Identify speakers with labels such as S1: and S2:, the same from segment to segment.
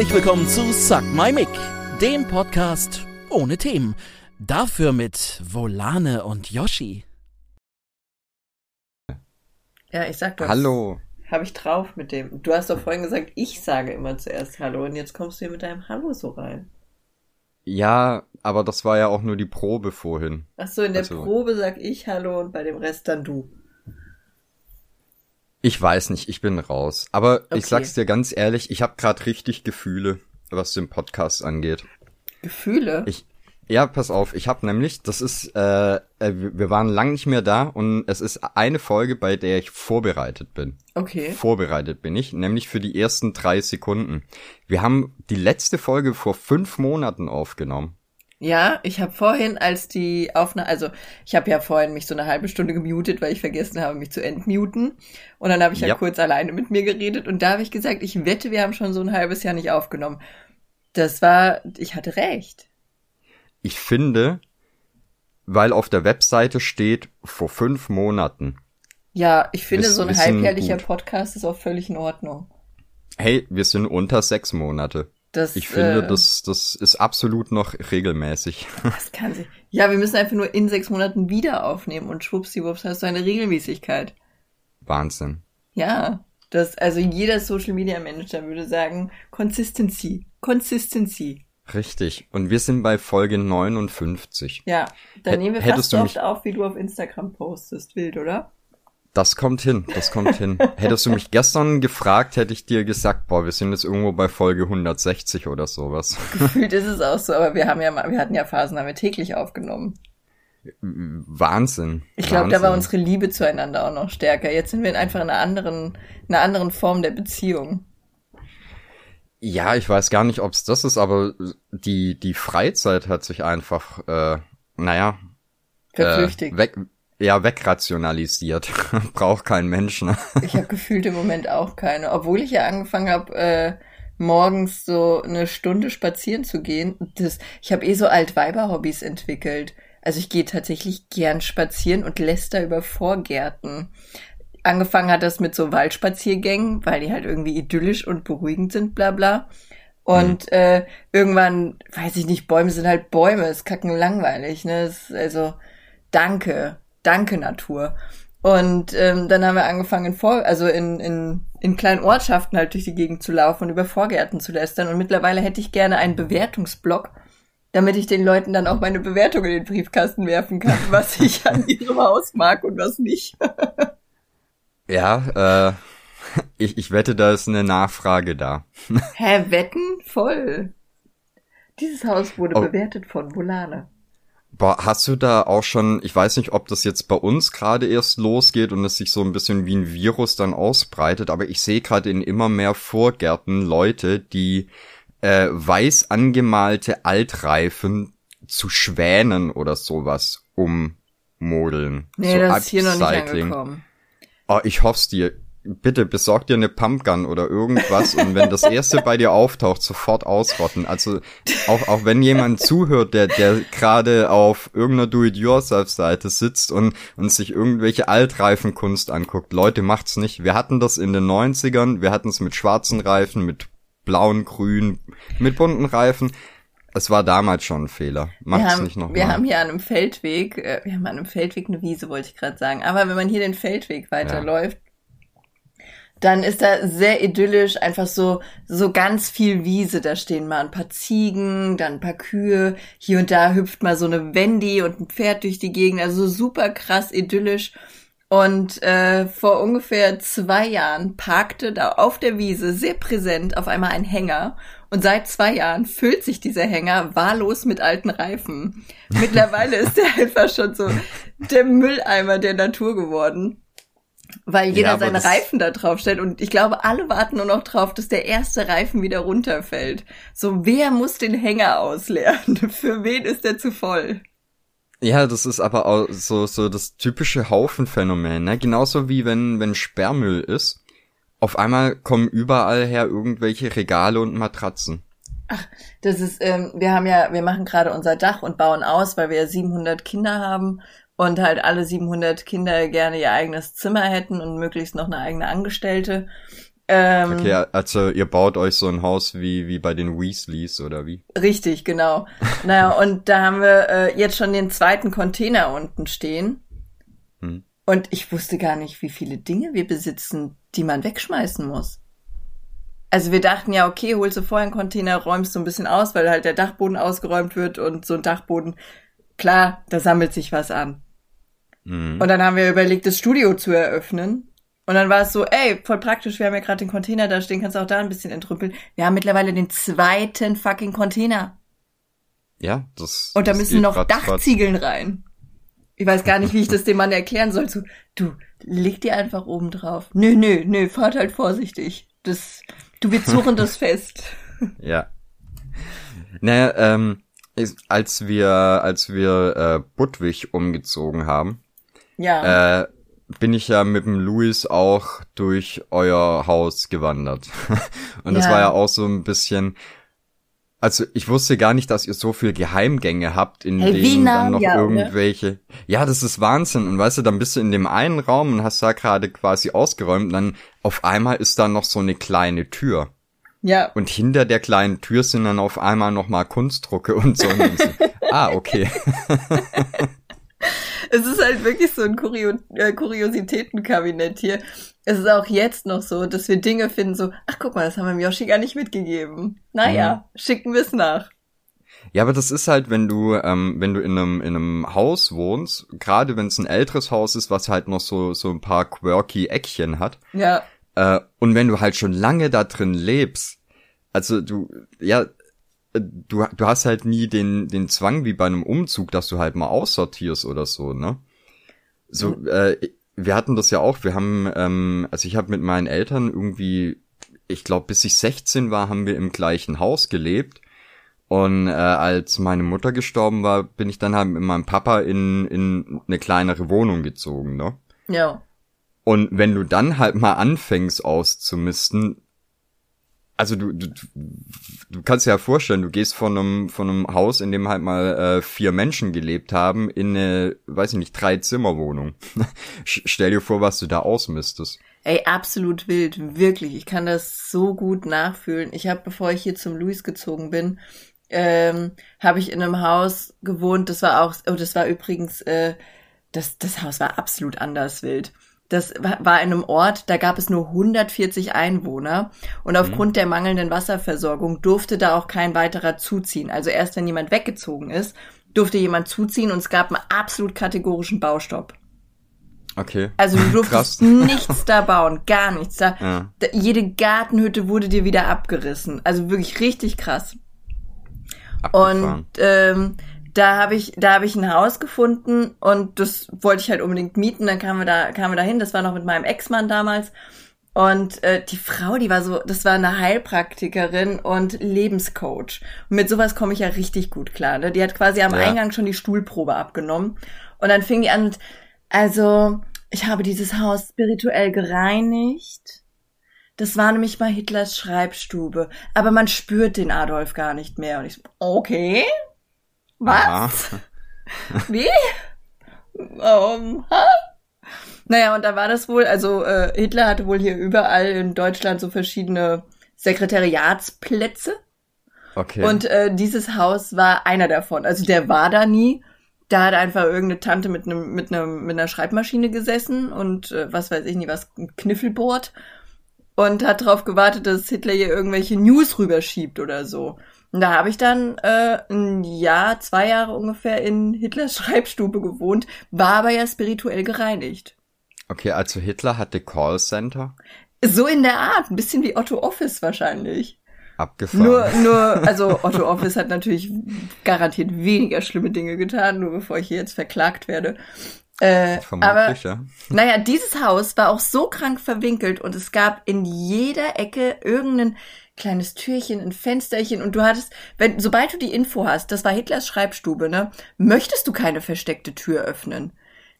S1: Herzlich willkommen zu Suck My Mic, dem Podcast ohne Themen. Dafür mit Volane und Yoshi.
S2: Ja, ich sag doch.
S3: Hallo.
S2: Habe ich drauf mit dem. Du hast doch vorhin gesagt, ich sage immer zuerst Hallo und jetzt kommst du hier mit deinem Hallo so rein.
S3: Ja, aber das war ja auch nur die Probe vorhin.
S2: Ach so, in der
S3: Also-
S2: Probe sag ich Hallo und bei dem Rest dann du.
S3: Ich weiß nicht, ich bin raus. Aber
S2: Okay.
S3: ich sag's dir ganz ehrlich, ich habe gerade richtig Gefühle, was den Podcast angeht.
S2: Gefühle?
S3: Ich, ja, pass auf, ich habe nämlich, das ist, äh, äh, wir wir waren lang nicht mehr da und es ist eine Folge, bei der ich vorbereitet bin.
S2: okay.
S3: Vorbereitet bin ich, nämlich für die ersten drei Sekunden. Wir haben die letzte Folge vor fünf Monaten aufgenommen.
S2: Ja, ich habe vorhin, als die Aufnahme, also ich habe ja vorhin mich so eine halbe Stunde gemutet, weil ich vergessen habe, mich zu entmuten. Und dann habe ich ja.
S3: Ja.
S2: kurz alleine mit mir geredet und da habe ich gesagt, ich wette, wir haben schon so ein halbes Jahr nicht aufgenommen. Das war, ich hatte recht.
S3: Ich finde, weil auf der Webseite steht vor fünf Monaten.
S2: Ja, ich finde, so ein halbjährlicher
S3: gut.
S2: Podcast ist auch völlig in Ordnung.
S3: Hey, wir sind unter sechs Monate.
S2: Das,
S3: Ich finde,
S2: äh,
S3: das, das ist absolut noch regelmäßig.
S2: Das kann sich. Ja, wir müssen einfach nur in sechs Monaten wieder aufnehmen und schwuppsiwupps hast du eine Regelmäßigkeit.
S3: Wahnsinn.
S2: Ja, das, also jeder Social Media Manager würde sagen, Consistency, Consistency.
S3: Richtig. Und wir sind bei Folge 59.
S2: Ja, dann nehmen wir fast so
S3: mich-
S2: oft auf, wie du auf Instagram postest. Wild, oder?
S3: Das kommt hin, das kommt hin. Hättest du mich gestern gefragt, hätte ich dir gesagt, boah, wir sind jetzt irgendwo bei Folge 160 oder sowas.
S2: Gefühlt ist es auch so, aber wir haben ja mal, wir hatten ja Phasen, haben wir täglich aufgenommen.
S3: Wahnsinn.
S2: Ich glaube, da war unsere Liebe zueinander auch noch stärker. Jetzt sind wir einfach in einer anderen, in einer anderen Form der Beziehung.
S3: Ja, ich weiß gar nicht, ob's das ist, aber die, die Freizeit hat sich einfach, äh, naja,
S2: Verflüchtigt.
S3: Äh, weg, ja, wegrationalisiert. Braucht kein Mensch, ne?
S2: Ich habe gefühlt im Moment auch keine, obwohl ich ja angefangen habe, äh, morgens so eine Stunde spazieren zu gehen. Das, ich habe eh so Altweiber-Hobbys entwickelt. Also ich gehe tatsächlich gern spazieren und läster über Vorgärten. Angefangen hat das mit so Waldspaziergängen, weil die halt irgendwie idyllisch und beruhigend sind, bla bla. Und äh, irgendwann, weiß ich nicht, Bäume sind halt Bäume, ist kacken langweilig, ne? Das ist also danke, danke Natur. Und ähm, dann haben wir angefangen, in Vor also in, in, in kleinen Ortschaften halt durch die Gegend zu laufen und über Vorgärten zu lästern. Und mittlerweile hätte ich gerne einen Bewertungsblock, damit ich den Leuten dann auch meine Bewertung in den Briefkasten werfen kann, was ich an ihrem Haus mag und was nicht.
S3: Ja, äh, ich, ich wette, da ist eine Nachfrage da.
S2: Hä, wetten? Voll. Dieses Haus wurde
S3: Oh.
S2: bewertet von Volane.
S3: Boah, hast du da auch schon, ich weiß nicht, ob das jetzt bei uns gerade erst losgeht und es sich so ein bisschen wie ein Virus dann ausbreitet, aber ich sehe gerade in immer mehr Vorgärten Leute, die äh, weiß angemalte Altreifen zu Schwänen oder sowas ummodeln.
S2: Nee,
S3: so
S2: das ist hier noch nicht angekommen.
S3: Oh, ich hoff's dir. Bitte besorg dir eine Pumpgun oder irgendwas und wenn das erste bei dir auftaucht, sofort ausrotten. Also auch, auch wenn jemand zuhört, der, der gerade auf irgendeiner Do-it-yourself-Seite sitzt und, und sich irgendwelche Altreifenkunst anguckt. Leute, macht's nicht. Wir hatten das in den 90ern, wir hatten es mit schwarzen Reifen, mit blauen, grün, mit bunten Reifen. Es war damals schon ein Fehler. Macht's
S2: wir haben,
S3: nicht nochmal.
S2: Wir haben hier an einem Feldweg, äh, wir haben an einem Feldweg eine Wiese, wollte ich gerade sagen. Aber wenn man hier den Feldweg weiterläuft, dann ist da sehr idyllisch einfach so, so ganz viel Wiese. Da stehen mal ein paar Ziegen, dann ein paar Kühe. Hier und da hüpft mal so eine Wendy und ein Pferd durch die Gegend. Also super krass idyllisch. Und äh, vor ungefähr zwei Jahren parkte da auf der Wiese sehr präsent auf einmal ein Hänger. Und seit zwei Jahren füllt sich dieser Hänger wahllos mit alten Reifen. Mittlerweile ist der einfach schon so der Mülleimer der Natur geworden. Weil jeder
S3: Ja,
S2: seine Reifen da drauf stellt. Und ich glaube, alle warten nur noch drauf, dass der erste Reifen wieder runterfällt. So, wer muss den Hänger ausleeren? Für wen ist der zu voll?
S3: Ja, das ist aber auch so, so das typische Haufenphänomen, ne? Genauso wie wenn, wenn Sperrmüll ist. Auf einmal kommen überall her irgendwelche Regale und Matratzen.
S2: Das ist, ähm, wir haben ja, wir machen gerade unser Dach und bauen aus, weil wir ja 700 Kinder haben und halt alle 700 Kinder gerne ihr eigenes Zimmer hätten und möglichst noch eine eigene Angestellte. Ähm,
S3: Okay, also ihr baut euch so ein Haus wie, wie bei den Weasleys oder wie?
S2: Richtig, genau. Naja, und da haben wir äh, jetzt schon den zweiten Container unten stehen.
S3: Hm.
S2: Und ich wusste gar nicht, wie viele Dinge wir besitzen, die man wegschmeißen muss. Also wir dachten ja, okay, holst du vorher einen Container, räumst du ein bisschen aus, weil halt der Dachboden ausgeräumt wird und so ein Dachboden, klar, da sammelt sich was an.
S3: Mhm.
S2: Und dann haben wir überlegt, das Studio zu eröffnen. Und dann war es so, ey, voll praktisch, wir haben ja gerade den Container da stehen, kannst auch da ein bisschen entrümpeln. Wir haben mittlerweile den zweiten fucking Container.
S3: Ja, das.
S2: Und da
S3: das
S2: müssen noch
S3: ratzfatz.
S2: Dachziegeln rein. Ich weiß gar nicht, wie ich das dem Mann erklären soll. So, du, leg die einfach oben drauf. Nö, nö, nö, fahrt halt vorsichtig. Das, du, wir zurren das fest.
S3: Ja. Naja, ähm, als wir, als wir äh, Budwig umgezogen haben,
S2: Ja.
S3: äh, bin ich ja mit dem Luis auch durch euer Haus gewandert. Und das
S2: Ja.
S3: war ja auch so ein bisschen. Also ich wusste gar nicht, dass ihr so viel Geheimgänge habt, in
S2: Hey,
S3: denen dann noch
S2: ja, oder?
S3: irgendwelche. Ja, das ist Wahnsinn. Und weißt du, dann bist du in dem einen Raum und hast da gerade quasi ausgeräumt, und dann auf einmal ist da noch so eine kleine Tür.
S2: ja.
S3: Und hinter der kleinen Tür sind dann auf einmal nochmal Kunstdrucke und so ah, okay.
S2: Es ist halt wirklich so ein Kurio äh, Kuriositätenkabinett hier. Es ist auch jetzt noch so, dass wir Dinge finden, so, ach guck mal, das haben wir dem Yoshi gar nicht mitgegeben. Naja, schicken wir es nach.
S3: Ja, aber das ist halt, wenn du, ähm, wenn du in einem, in einem Haus wohnst, gerade wenn es ein älteres Haus ist, was halt noch so, so ein paar quirky Eckchen hat,
S2: Ja,
S3: äh, und wenn du halt schon lange da drin lebst, also du, ja, du, du hast halt nie den, den Zwang wie bei einem Umzug, dass du halt mal aussortierst oder so, ne? So, äh, wir hatten das ja auch, wir haben, ähm, also ich habe mit meinen Eltern irgendwie, ich glaube, bis ich 16 war, haben wir im gleichen Haus gelebt. Und äh, als meine Mutter gestorben war, bin ich dann halt mit meinem Papa in, in eine kleinere Wohnung gezogen, ne?
S2: ja.
S3: Und wenn du dann halt mal anfängst auszumisten, also du, du, du kannst dir ja vorstellen, du gehst von einem, von einem Haus, in dem halt mal äh, vier Menschen gelebt haben, in eine, weiß ich nicht, drei Zimmerwohnung. Stell dir vor, was du da ausmistest.
S2: Ey, absolut wild, wirklich. Ich kann das so gut nachfühlen. Ich habe, bevor ich hier zum Luis gezogen bin, ähm, habe ich in einem Haus gewohnt. Das war auch, oh, das war übrigens, äh, das, das Haus war absolut anders wild. Das wa- war in einem Ort, da gab es nur 140 Einwohner und aufgrund der mangelnden Wasserversorgung durfte da auch kein weiterer zuziehen. Also erst wenn jemand weggezogen ist, durfte jemand zuziehen und es gab einen absolut kategorischen Baustopp.
S3: Okay.
S2: Also du durftest nichts da bauen, gar nichts. Da,
S3: Ja.
S2: da, jede Gartenhütte wurde dir wieder abgerissen. Also wirklich richtig krass.
S3: Abgefahren.
S2: Und ähm, da habe ich, da habe ich ein Haus gefunden und das wollte ich halt unbedingt mieten. Dann kamen wir da, kamen wir da hin. Das war noch mit meinem Ex-Mann damals. Und äh, die Frau, die war so, das war eine Heilpraktikerin und Lebenscoach. Und mit sowas komme ich ja richtig gut klar. Ne? Die hat quasi am
S3: Ja.
S2: Eingang schon die Stuhlprobe abgenommen. Und dann fing die an mit, also, ich habe dieses Haus spirituell gereinigt. Das war nämlich mal Hitlers Schreibstube. Aber man spürt den Adolf gar nicht mehr. Und ich so, okay. Was?
S3: Aha.
S2: Wie? Um, ha? Naja, und da war das wohl, also äh, Hitler hatte wohl hier überall in Deutschland so verschiedene Sekretariatsplätze.
S3: Okay.
S2: Und äh, dieses Haus war einer davon. Also der war da nie. Da hat einfach irgendeine Tante mit einem mit einem mit einer Schreibmaschine gesessen und äh, was weiß ich nicht was ein Kniffelboard und hat darauf gewartet, dass Hitler hier irgendwelche News rüberschiebt oder so. Und da habe ich dann äh, ein Jahr, zwei Jahre ungefähr in Hitlers Schreibstube gewohnt, war aber ja spirituell gereinigt.
S3: okay, also Hitler hatte Callcenter.
S2: So in der Art, ein bisschen wie Otto Office wahrscheinlich.
S3: Abgefahren.
S2: Nur, nur, also Otto Office hat natürlich garantiert weniger schlimme Dinge getan, nur bevor ich hier jetzt verklagt werde. Äh, aber,
S3: ja.
S2: naja, dieses Haus war auch so krank verwinkelt und es gab in jeder Ecke irgendein kleines Türchen, ein Fensterchen und du hattest, wenn, sobald du die Info hast, das war Hitlers Schreibstube, ne, möchtest du keine versteckte Tür öffnen.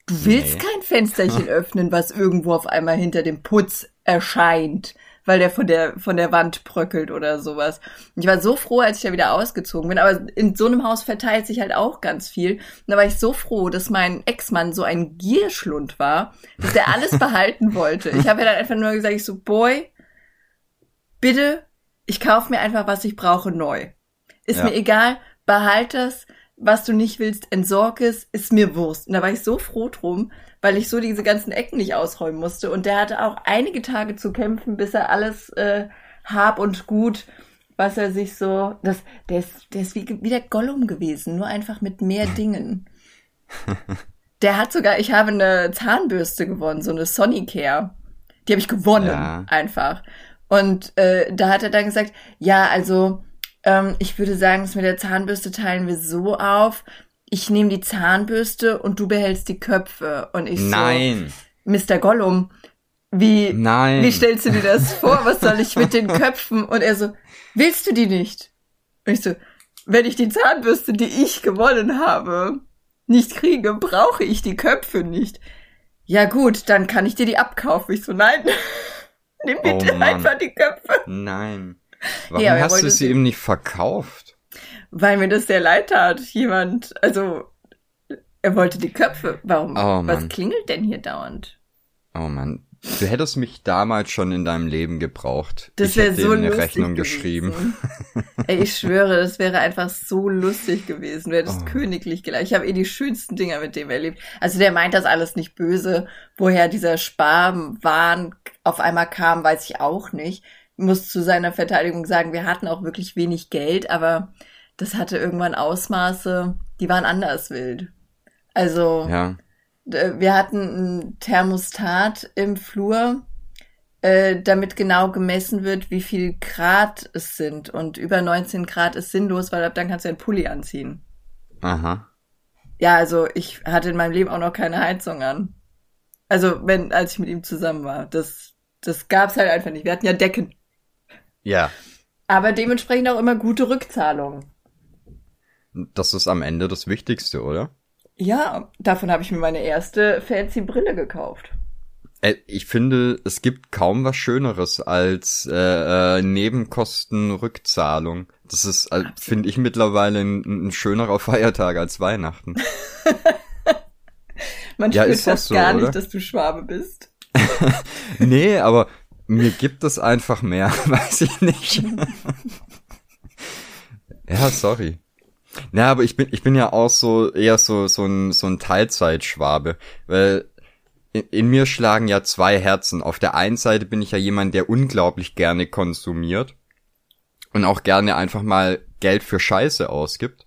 S2: Du willst
S3: Nee.
S2: kein Fensterchen öffnen, was irgendwo auf einmal hinter dem Putz erscheint, weil der von der, von der Wand bröckelt oder sowas. Ich war so froh, als ich da wieder ausgezogen bin, aber in so einem Haus verteilt sich halt auch ganz viel. Und da war ich so froh, dass mein Ex-Mann so ein Gierschlund war, dass der alles behalten wollte. Ich habe ja dann einfach nur gesagt, ich so, Boy, bitte, ich kaufe mir einfach, was ich brauche, neu. Ist
S3: Ja.
S2: mir egal, behalt das, was du nicht willst, entsorg es, ist mir Wurst. Und da war ich so froh drum, weil ich so diese ganzen Ecken nicht ausräumen musste. Und der hatte auch einige Tage zu kämpfen, bis er alles äh, hab und gut, was er sich so, das, der ist, der ist wie, wie der Gollum gewesen, nur einfach mit mehr Dingen. Der hat sogar, ich habe eine Zahnbürste gewonnen, so eine Sonicare. Die habe ich gewonnen,
S3: Ja.
S2: einfach. Und äh, da hat er dann gesagt, ja, also ähm, ich würde sagen, das mit der Zahnbürste teilen wir so auf. Ich nehme die Zahnbürste und du behältst die Köpfe. Und ich
S3: Nein.
S2: so, Mr. Gollum, wie,
S3: Nein.
S2: wie stellst du dir das vor? Was soll ich mit den Köpfen? Und er so, willst du die nicht? Und ich so, wenn ich die Zahnbürste, die ich gewonnen habe, nicht kriege, brauche ich die Köpfe nicht. Ja gut, dann kann ich dir die abkaufen. Ich so, nein, nimm
S3: Oh
S2: bitte
S3: Mann.
S2: einfach die Köpfe.
S3: Nein. Warum
S2: Ja,
S3: hast du sie ihm nicht verkauft?
S2: Weil mir das sehr leid tat. Jemand, also, er wollte die Köpfe. Warum?
S3: Oh,
S2: Was klingelt denn hier dauernd?
S3: Oh Mann. Du hättest mich damals schon in deinem Leben gebraucht.
S2: Das
S3: ich
S2: wäre
S3: hätte
S2: so
S3: eine
S2: lustig
S3: Rechnung
S2: gewesen.
S3: geschrieben.
S2: Ey, ich schwöre, das wäre einfach so lustig gewesen. Du hättest
S3: Oh.
S2: königlich gelacht. Ich habe eh die schönsten Dinger mit dem erlebt. Also der meint das alles nicht böse. Woher dieser Sparwahn auf einmal kam, weiß ich auch nicht. Ich muss zu seiner Verteidigung sagen, wir hatten auch wirklich wenig Geld, aber das hatte irgendwann Ausmaße, die waren anders wild. Also
S3: Ja.
S2: wir hatten ein Thermostat im Flur, äh, damit genau gemessen wird, wie viel Grad es sind. Und über 19 Grad ist sinnlos, weil ab dann kannst du einen Pulli anziehen.
S3: Aha.
S2: Ja, also ich hatte in meinem Leben auch noch keine Heizung an. Also wenn, als ich mit ihm zusammen war. Das, das gab's halt einfach nicht. Wir hatten ja Decken.
S3: Ja.
S2: Aber dementsprechend auch immer gute Rückzahlungen.
S3: Das ist am Ende das Wichtigste, oder?
S2: Ja, davon habe ich mir meine erste fancy Brille gekauft.
S3: Äh, Ich finde, es gibt kaum was Schöneres als äh, äh, Nebenkostenrückzahlung. Das ist, äh, finde ich, mittlerweile ein, ein schönerer Feiertag als Weihnachten.
S2: Man
S3: Ja,
S2: spürt fast
S3: so,
S2: gar
S3: oder?
S2: nicht, dass du Schwabe bist.
S3: nee, aber mir gibt es einfach mehr, weiß ich nicht. ja, sorry. Na, aber ich bin, ich bin ja auch so eher so so ein so ein Teilzeitschwabe, weil in, in mir schlagen ja zwei Herzen. Auf der einen Seite bin ich ja jemand, der unglaublich gerne konsumiert und auch gerne einfach mal Geld für Scheiße ausgibt.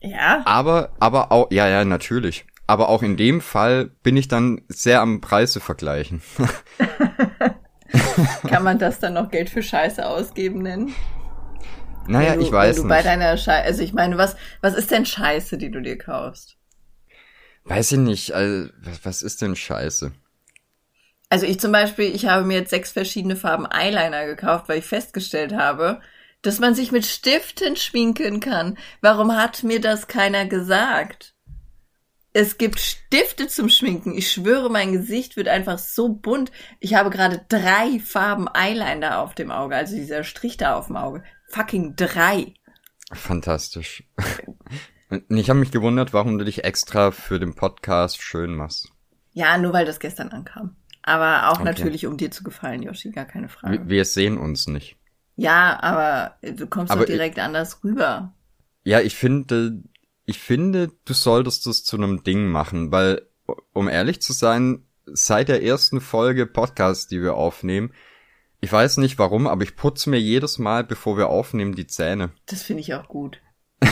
S2: Ja.
S3: Aber, aber auch, ja, ja, natürlich. Aber auch in dem Fall bin ich dann sehr am Preise vergleichen.
S2: Kann man das dann noch Geld für Scheiße ausgeben nennen?
S3: Naja,
S2: du,
S3: ich weiß
S2: wenn du bei
S3: nicht.
S2: deiner Scheiße, also ich meine, was, was ist denn Scheiße, die du dir kaufst?
S3: Weiß ich nicht. Also, was, was ist denn Scheiße?
S2: Also ich zum Beispiel, ich habe mir jetzt sechs verschiedene Farben Eyeliner gekauft, weil ich festgestellt habe, dass man sich mit Stiften schminken kann. Warum hat mir das keiner gesagt? Es gibt Stifte zum Schminken. Ich schwöre, mein Gesicht wird einfach so bunt. Ich habe gerade drei Farben Eyeliner auf dem Auge, also dieser Strich da auf dem Auge. Fucking drei.
S3: Fantastisch. Ich habe mich gewundert, warum du dich extra für den Podcast schön machst.
S2: Ja, nur weil das gestern ankam. Aber auch
S3: Okay.
S2: natürlich, um dir zu gefallen, Yoshi, gar keine Frage.
S3: Wir, wir sehen uns nicht.
S2: Ja, aber du kommst
S3: Aber
S2: doch direkt anders rüber.
S3: Ja, ich finde, ich finde, du solltest das zu einem Ding machen, weil, um ehrlich zu sein, seit der ersten Folge Podcast, die wir aufnehmen, ich weiß nicht warum, aber ich putze mir jedes Mal, bevor wir aufnehmen, die Zähne.
S2: Das finde ich auch gut.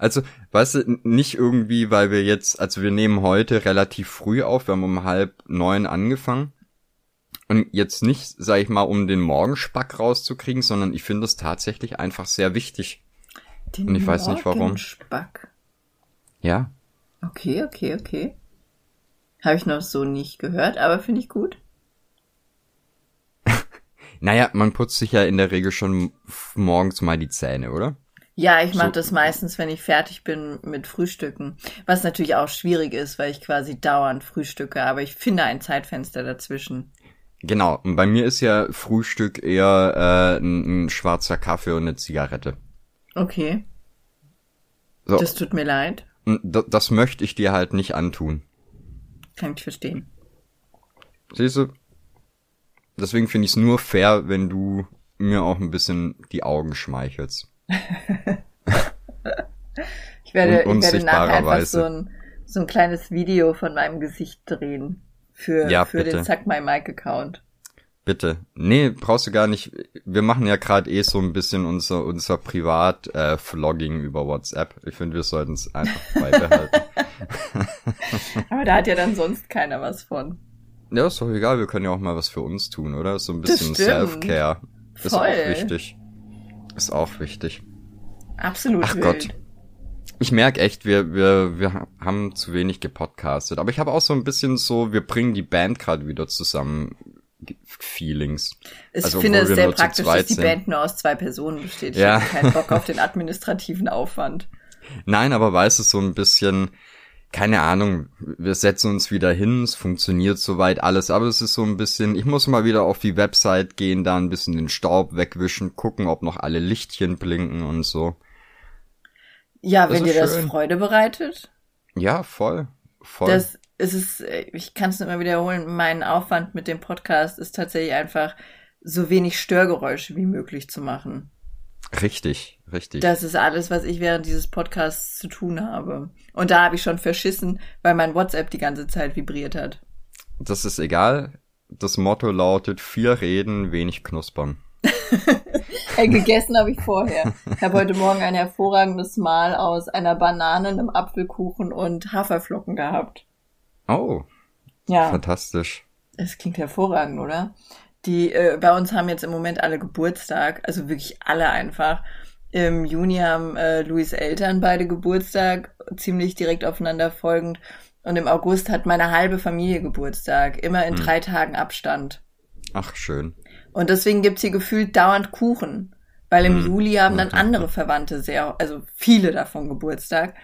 S3: Also, weißt du, nicht irgendwie, weil wir jetzt, also wir nehmen heute relativ früh auf, wir haben um halb neun angefangen. Und jetzt nicht, sag ich mal, um den Morgenspack rauszukriegen, sondern ich finde es tatsächlich einfach sehr wichtig.
S2: Den
S3: Und ich weiß nicht, warum.
S2: Morgenspack.
S3: Ja.
S2: Okay, okay, okay. Habe ich noch so nicht gehört, aber finde ich gut.
S3: Naja, man putzt sich ja in der Regel schon morgens mal die Zähne, oder?
S2: Ja, ich mache
S3: So.
S2: das meistens, wenn ich fertig bin mit Frühstücken. Was natürlich auch schwierig ist, weil ich quasi dauernd frühstücke, aber ich finde ein Zeitfenster dazwischen.
S3: Genau. Und bei mir ist ja Frühstück eher äh, ein, ein schwarzer Kaffee und eine Zigarette.
S2: Okay,
S3: So,
S2: das tut mir leid.
S3: Das, möchte ich dir halt nicht antun.
S2: Kann ich verstehen.
S3: Siehst du? Deswegen finde ich es nur fair, wenn du mir auch ein bisschen die Augen schmeichelst.
S2: ich werde, ich werde nachher einfach so ein, so ein kleines Video von meinem Gesicht drehen für, ja, für den Zack My Mic Account.
S3: Bitte. Nee, brauchst du gar nicht. Wir machen ja gerade eh so ein bisschen unser, unser Privat-Vlogging äh, über WhatsApp. Ich finde, wir sollten es einfach beibehalten.
S2: Aber da hat ja dann sonst keiner was von.
S3: Ja, ist doch egal, wir können ja auch mal was für uns tun, oder? So ein bisschen Self-Care. Ist Voll. auch wichtig. Ist auch wichtig.
S2: Absolut Ach wild. Gott.
S3: Ich merke echt, wir, wir, wir haben zu wenig gepodcastet. Aber ich habe auch so ein bisschen so, wir bringen die Band gerade wieder zusammen Feelings.
S2: Ich also, finde es sehr praktisch, dass die Band nur aus zwei Personen besteht. Ich ja. habe keinen Bock auf den administrativen Aufwand.
S3: Nein, aber weiß es so ein bisschen, keine Ahnung, wir setzen uns wieder hin, es funktioniert soweit alles, aber es ist so ein bisschen, ich muss mal wieder auf die Website gehen, da ein bisschen den Staub wegwischen, gucken, ob noch alle Lichtchen blinken und so.
S2: Ja, das wenn dir schön. das Freude bereitet.
S3: Ja, voll. Voll.
S2: Das es ist, äh, ich kann es immer wiederholen, mein Aufwand mit dem Podcast ist tatsächlich einfach, so wenig Störgeräusche wie möglich zu machen.
S3: Richtig, richtig.
S2: Das ist alles, was ich während dieses Podcasts zu tun habe. Und da habe ich schon verschissen, weil mein WhatsApp die ganze Zeit vibriert hat.
S3: Das ist egal. Das Motto lautet viel reden, wenig knuspern.
S2: hey, gegessen habe ich vorher. Ich habe heute Morgen ein hervorragendes Mahl aus einer Banane, einem Apfelkuchen und Haferflocken gehabt.
S3: Oh. Ja. Fantastisch.
S2: Es klingt hervorragend, oder? Die äh, bei uns haben jetzt im Moment alle Geburtstag, also wirklich alle einfach. Im Juni haben äh, Louis Eltern beide Geburtstag, ziemlich direkt aufeinander folgend. Und im August hat meine halbe Familie Geburtstag, immer in hm. drei Tagen Abstand.
S3: Ach, schön.
S2: Und deswegen gibt's hier gefühlt dauernd Kuchen. Weil im hm. Juli haben dann andere Verwandte sehr, also viele davon Geburtstag.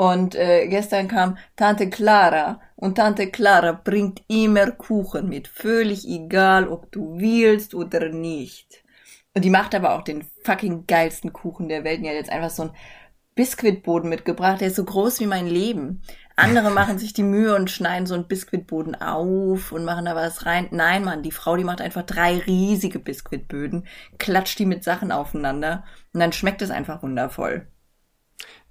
S2: Und äh, gestern kam Tante Clara und Tante Clara bringt immer Kuchen mit, völlig egal, ob du willst oder nicht. Und die macht aber auch den fucking geilsten Kuchen der Welt. Die hat jetzt einfach so einen Biskuitboden mitgebracht, der ist so groß wie mein Leben. Andere machen sich die Mühe und schneiden so einen Biskuitboden auf und machen da was rein. Nein, Mann, die Frau, die macht einfach drei riesige Biskuitböden, klatscht die mit Sachen aufeinander und dann schmeckt es einfach wundervoll.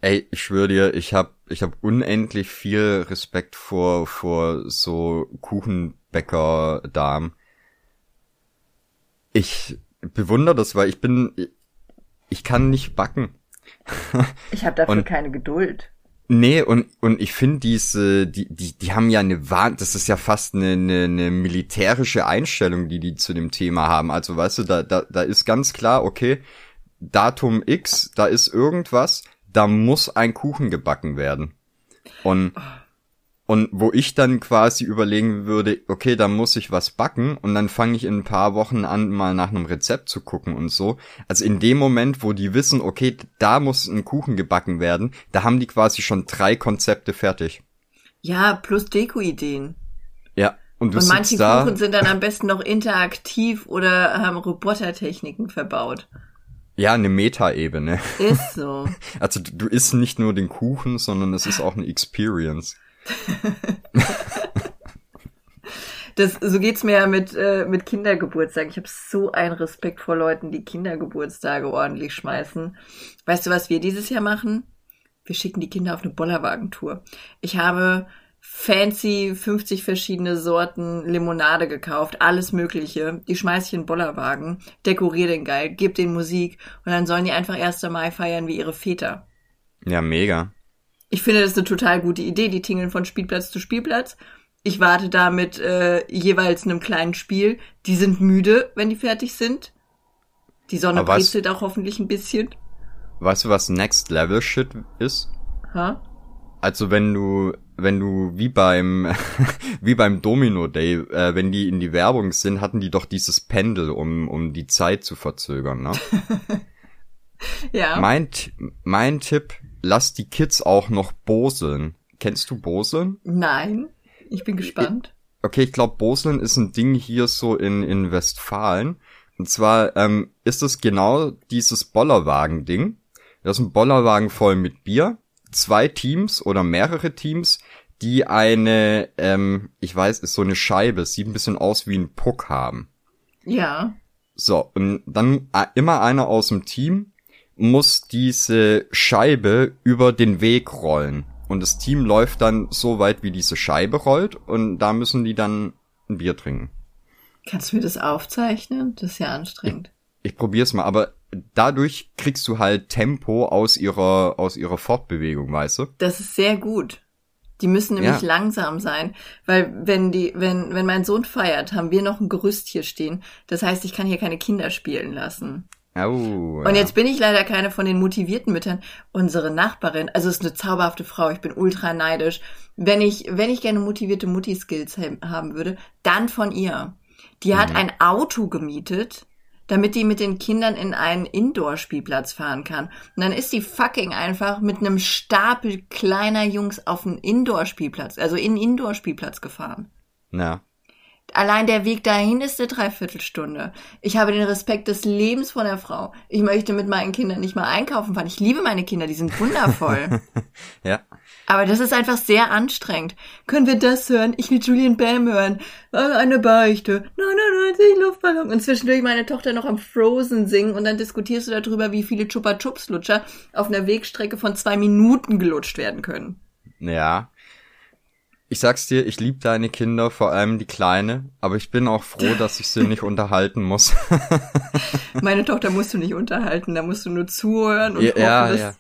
S3: Ey, ich schwöre dir, ich hab, ich hab unendlich viel Respekt vor, vor so Kuchenbäcker-Damen. Ich bewundere das, weil ich bin, ich kann nicht backen.
S2: ich habe dafür und, keine Geduld.
S3: Nee, und, und ich finde diese, die, die, die haben ja eine Wahn, das ist ja fast eine, eine, eine militärische Einstellung, die die zu dem Thema haben. Also weißt du, da, da, da ist ganz klar, okay, Datum X, da ist irgendwas, da muss ein Kuchen gebacken werden. Und, und wo ich dann quasi überlegen würde, okay, da muss ich was backen und dann fange ich in ein paar Wochen an, mal nach einem Rezept zu gucken und so. Also in dem Moment, wo die wissen, okay, da muss ein Kuchen gebacken werden, da haben die quasi schon drei Konzepte fertig.
S2: Ja, plus Deko-Ideen.
S3: Ja.
S2: Und, und manche Kuchen sind dann am besten noch interaktiv oder haben Robotertechniken verbaut.
S3: Ja, eine Meta-Ebene.
S2: Ist so.
S3: Also du, du isst nicht nur den Kuchen, sondern es ist auch eine Experience.
S2: das, so geht's mir ja mit, äh, mit Kindergeburtstagen. Ich habe so einen Respekt vor Leuten, die Kindergeburtstage ordentlich schmeißen. Weißt du, was wir dieses Jahr machen? Wir schicken die Kinder auf eine Bollerwagentour. Ich habe fancy 50 verschiedene Sorten Limonade gekauft, alles mögliche. Die schmeiß ich in den Bollerwagen, dekoriere den geil, gib den Musik und dann sollen die einfach 1. Mai feiern wie ihre Väter.
S3: Ja, mega.
S2: Ich finde das eine total gute Idee. Die tingeln von Spielplatz zu Spielplatz. Ich warte da mit äh, jeweils einem kleinen Spiel. Die sind müde, wenn die fertig sind. Die Sonne brezelt auch hoffentlich ein bisschen.
S3: Weißt du, was Next Level Shit ist?
S2: Ha?
S3: Also wenn du wenn du wie beim wie beim Domino Day, äh, wenn die in die Werbung sind, hatten die doch dieses Pendel, um um die Zeit zu verzögern, ne?
S2: ja.
S3: Mein mein Tipp, lass die Kids auch noch boseln. Kennst du boseln?
S2: Nein, ich bin gespannt.
S3: Okay, ich glaube, boseln ist ein Ding hier so in in Westfalen. Und zwar ähm, ist es genau dieses Bollerwagen-Ding. Das ist ein Bollerwagen voll mit Bier zwei Teams oder mehrere Teams, die eine, ähm, ich weiß, ist so eine Scheibe, sieht ein bisschen aus wie ein Puck haben.
S2: Ja.
S3: So, und dann äh, immer einer aus dem Team muss diese Scheibe über den Weg rollen. Und das Team läuft dann so weit, wie diese Scheibe rollt. Und da müssen die dann ein Bier trinken.
S2: Kannst du mir das aufzeichnen? Das ist ja anstrengend.
S3: Ich, ich probier's mal, aber dadurch kriegst du halt Tempo aus ihrer, aus ihrer Fortbewegung, weißt du?
S2: Das ist sehr gut. Die müssen nämlich ja. langsam sein, weil wenn die, wenn, wenn mein Sohn feiert, haben wir noch ein Gerüst hier stehen. Das heißt, ich kann hier keine Kinder spielen lassen.
S3: Oh,
S2: und jetzt bin ich leider keine von den motivierten Müttern. Unsere Nachbarin, also ist eine zauberhafte Frau, ich bin ultra neidisch. Wenn ich, wenn ich gerne motivierte Mutti-Skills haben würde, dann von ihr. Die hat mhm. ein Auto gemietet, damit die mit den Kindern in einen Indoor-Spielplatz fahren kann. Und dann ist die fucking einfach mit einem Stapel kleiner Jungs auf einen Indoor-Spielplatz, also in einen Indoor-Spielplatz gefahren.
S3: Ja.
S2: Allein der Weg dahin ist eine Dreiviertelstunde. Ich habe den Respekt des Lebens von der Frau. Ich möchte mit meinen Kindern nicht mal einkaufen fahren. Ich liebe meine Kinder, die sind wundervoll.
S3: ja.
S2: Aber das ist einfach sehr anstrengend. Können wir das hören? Ich will Julian Bam hören. Eine Beichte. 99 Luftballon. Und zwischendurch meine Tochter noch am Frozen singen und dann diskutierst du darüber, wie viele Chupa Chups Lutscher auf einer Wegstrecke von zwei Minuten gelutscht werden können.
S3: Ja. Ich sag's dir, ich liebe deine Kinder, vor allem die Kleine, aber ich bin auch froh, dass ich sie nicht unterhalten muss.
S2: Meine Tochter musst du nicht unterhalten, da musst du nur zuhören und
S3: ja,
S2: hoffen,
S3: ja,
S2: dass
S3: ja